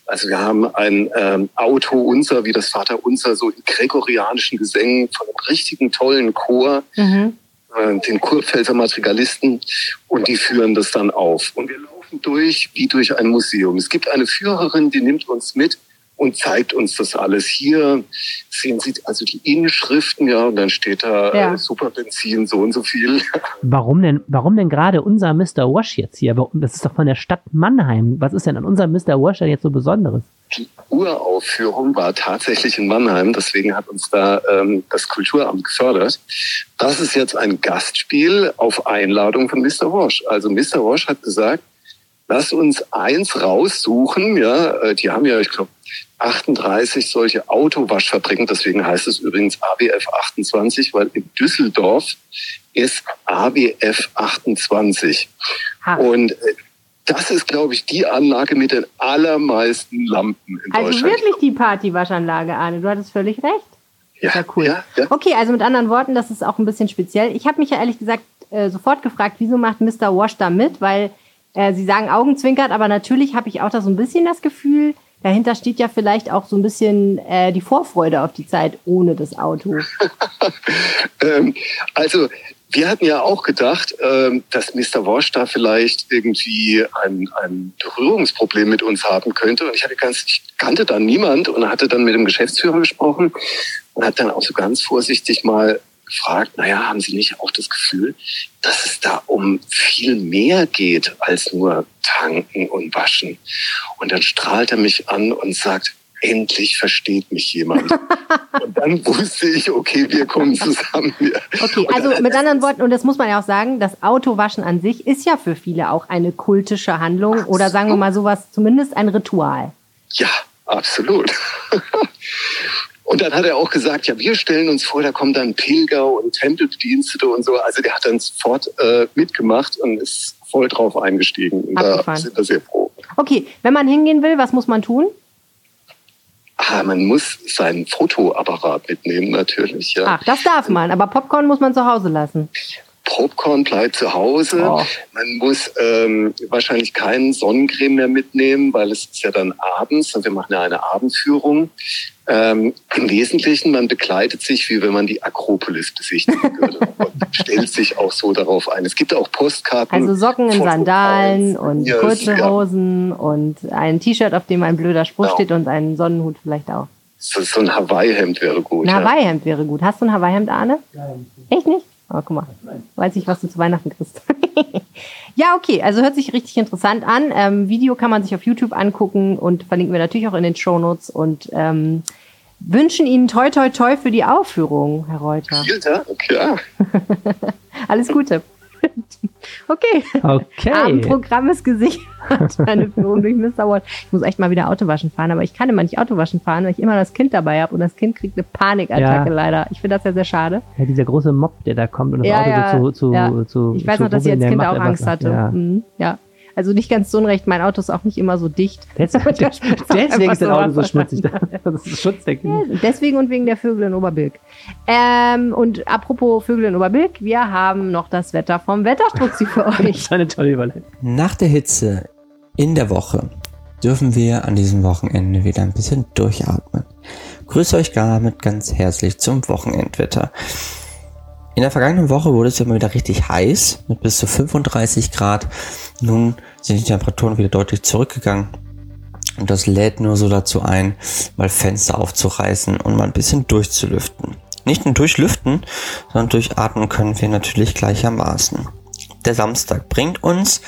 Also wir haben ein ähm, Auto unser, wie das Vater unser, so in gregorianischen Gesängen von einem richtigen tollen Chor Mhm. äh, den Kurpfälzer Materialisten und die führen das dann auf. Und wir laufen durch wie durch ein Museum. Es gibt eine Führerin, die nimmt uns mit und zeigt uns das alles. Hier sehen Sie also die Inschriften, ja, und dann steht da Ja. äh, Superbenzin so und so viel. Warum denn, warum denn gerade unser Mr. Wash jetzt hier? Das ist doch von der Stadt Mannheim. Was ist denn an unserem Mr. Wash denn jetzt so Besonderes? Die Uraufführung war tatsächlich in Mannheim, deswegen hat uns da ähm, das Kulturamt gefördert. Das ist jetzt ein Gastspiel auf Einladung von Mr. Wash. Also Mr. Wash hat gesagt, lass uns eins raussuchen. Ja, äh, die haben ja, ich glaube, 38 solche Autowaschfabriken. Deswegen heißt es übrigens AWF 28, weil in Düsseldorf ist AWF 28. Ha. Und äh, das ist, glaube ich, die Anlage mit den allermeisten Lampen in Also Deutschland. wirklich die Partywaschanlage, Arne. Du hattest völlig recht. ja, ja cool. Ja, ja. Okay, also mit anderen Worten, das ist auch ein bisschen speziell. Ich habe mich ja ehrlich gesagt äh, sofort gefragt, wieso macht Mr. Wash da mit? Weil äh, Sie sagen Augenzwinkert, aber natürlich habe ich auch da so ein bisschen das Gefühl, dahinter steht ja vielleicht auch so ein bisschen äh, die Vorfreude auf die Zeit ohne das Auto. Ähm, also wir hatten ja auch gedacht, ähm, dass Mr. Wash da vielleicht irgendwie ein, ein Berührungsproblem mit uns haben könnte. Und ich hatte ganz, ich kannte da niemand und hatte dann mit dem Geschäftsführer gesprochen und hat dann auch so ganz vorsichtig mal gefragt, naja, haben Sie nicht auch das Gefühl, dass es da um viel mehr geht als nur tanken und waschen? Und dann strahlt er mich an und sagt, endlich versteht mich jemand. und dann wusste ich, okay, wir kommen zusammen. Okay, also mit anderen Worten, und das muss man ja auch sagen, das Autowaschen an sich ist ja für viele auch eine kultische Handlung oder sagen wir mal sowas, zumindest ein Ritual. Ja, absolut. Und dann hat er auch gesagt, ja, wir stellen uns vor, da kommen dann Pilger und Tempelbedienstete und so. Also der hat dann sofort äh, mitgemacht und ist voll drauf eingestiegen. Und da Abgefahren. sind wir sehr froh. Okay, wenn man hingehen will, was muss man tun? Ah, man muss seinen Fotoapparat mitnehmen, natürlich. Ja. Ach, das darf man, aber Popcorn muss man zu Hause lassen. Popcorn bleibt zu Hause. Oh. Man muss ähm, wahrscheinlich keinen Sonnencreme mehr mitnehmen, weil es ist ja dann abends und wir machen ja eine Abendführung. Ähm, Im Wesentlichen, man bekleidet sich, wie wenn man die Akropolis besichtigen würde und stellt sich auch so darauf ein. Es gibt auch Postkarten. Also Socken in Sandalen und Ja, kurze ja. Hosen und ein T-Shirt, auf dem ein blöder Spruch Genau. steht und einen Sonnenhut vielleicht auch. So, so ein Hawaii-Hemd wäre gut. Ein ja. Hawaii-Hemd wäre gut. Hast du ein Hawaii-Hemd, Arne? Echt nicht? Oh, guck mal. Weiß ich, was du zu Weihnachten kriegst. ja, okay. Also hört sich richtig interessant an. Ähm, Video kann man sich auf YouTube angucken und verlinken wir natürlich auch in den Shownotes und ähm, wünschen Ihnen toi toi toi für die Aufführung, Herr Reuter. Vielen Dank, ja. Alles Gute. Okay. Okay. Abendprogramm ist gesichert. Eine Führung durch Mr. Walt. Ich muss echt mal wieder Autowaschen fahren, aber ich kann immer nicht Autowaschen fahren, weil ich immer das Kind dabei habe und das Kind kriegt eine Panikattacke Ja. leider. Ich finde das ja sehr schade. Ja, dieser große Mob, der da kommt und das Ja, Auto so zu, zu, zu Ich weiß zu noch, dass ich rubbeln, als Kind auch Angst hatte. Ja. Mhm, ja. Also nicht ganz so unrecht. Mein Auto ist auch nicht immer so dicht. Des, deswegen ist dein so Auto so schmutzig. Das ist Schutzdecke. Ja, Deswegen und wegen der Vögel in Oberbilk. Ähm, und apropos Vögel in Oberbilk, wir haben noch das Wetter vom Wetterstruxi für Das euch. ist eine tolle Überleitung. Nach der Hitze in der Woche dürfen wir an diesem Wochenende wieder ein bisschen durchatmen. Grüße euch damit ganz herzlich zum Wochenendwetter. In der vergangenen Woche wurde es mal wieder richtig heiß mit bis zu 35 Grad. Nun sind die Temperaturen wieder deutlich zurückgegangen. Und das lädt nur so dazu ein, mal Fenster aufzureißen und mal ein bisschen durchzulüften. Nicht nur durchlüften, sondern durchatmen können wir natürlich gleichermaßen. Der Samstag bringt uns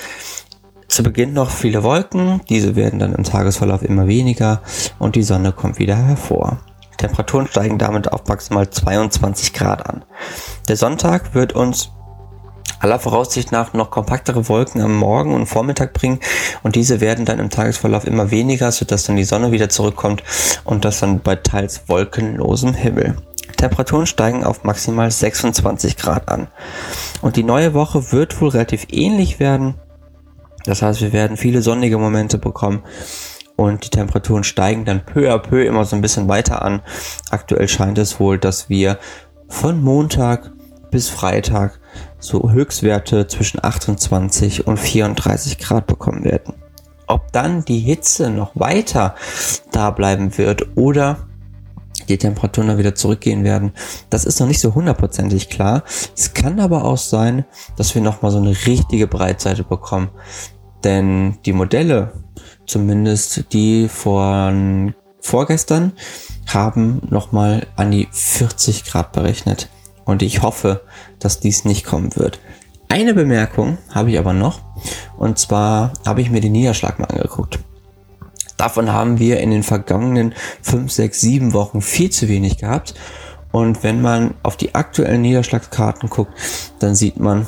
zu Beginn noch viele Wolken, diese werden dann im Tagesverlauf immer weniger und die Sonne kommt wieder hervor. Temperaturen steigen damit auf maximal 22 Grad an. Der Sonntag wird uns aller Voraussicht nach noch kompaktere Wolken am Morgen und Vormittag bringen und diese werden dann im Tagesverlauf immer weniger, sodass dann die Sonne wieder zurückkommt und das dann bei teils wolkenlosem Himmel. Temperaturen steigen auf maximal 26 Grad an. Und die neue Woche wird wohl relativ ähnlich werden. Das heißt, wir werden viele sonnige Momente bekommen und die Temperaturen steigen dann peu à peu immer so ein bisschen weiter an. Aktuell scheint es wohl, dass wir von Montag bis Freitag so Höchstwerte zwischen 28 und 34 Grad bekommen werden. Ob dann die Hitze noch weiter da bleiben wird oder die Temperaturen dann wieder zurückgehen werden, das ist noch nicht so hundertprozentig klar. Es kann aber auch sein, dass wir nochmal so eine richtige Breitseite bekommen. Denn die Modelle, zumindest die von vorgestern, haben nochmal an die 40 Grad berechnet. Und ich hoffe, dass dies nicht kommen wird. Eine Bemerkung habe ich aber noch. Und zwar habe ich mir den Niederschlag mal angeguckt. Davon haben wir in den vergangenen 5, 6, 7 Wochen viel zu wenig gehabt. Und wenn man auf die aktuellen Niederschlagskarten guckt, dann sieht man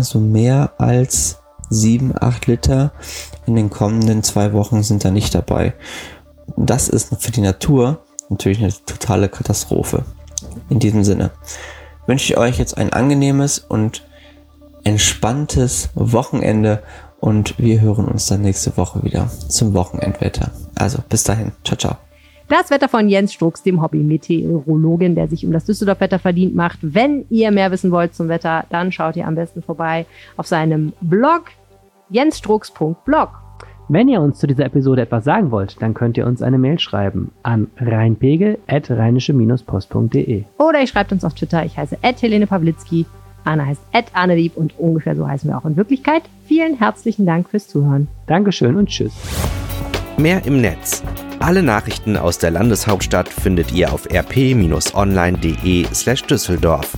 so mehr als 7, 8 Liter in den kommenden zwei Wochen sind da nicht dabei. Das ist für die Natur natürlich eine totale Katastrophe. In diesem Sinne wünsche ich euch jetzt ein angenehmes und entspanntes Wochenende und wir hören uns dann nächste Woche wieder zum Wochenendwetter. Also bis dahin. Ciao, ciao. Das Wetter von Jens Strux, dem Hobby-Meteorologen, der sich um das Düsseldorf-Wetter verdient macht. Wenn ihr mehr wissen wollt zum Wetter, dann schaut ihr am besten vorbei auf seinem Blog jensstrux.blog. Wenn ihr uns zu dieser Episode etwas sagen wollt, dann könnt ihr uns eine Mail schreiben an rheinpegel.rheinische-post.de. Oder ihr schreibt uns auf Twitter. Ich heiße Helene Pawlitzki. Anna heißt Anne Lieb und ungefähr so heißen wir auch in Wirklichkeit. Vielen herzlichen Dank fürs Zuhören. Dankeschön und tschüss. Mehr im Netz. Alle Nachrichten aus der Landeshauptstadt findet ihr auf rp-online.de slash Düsseldorf.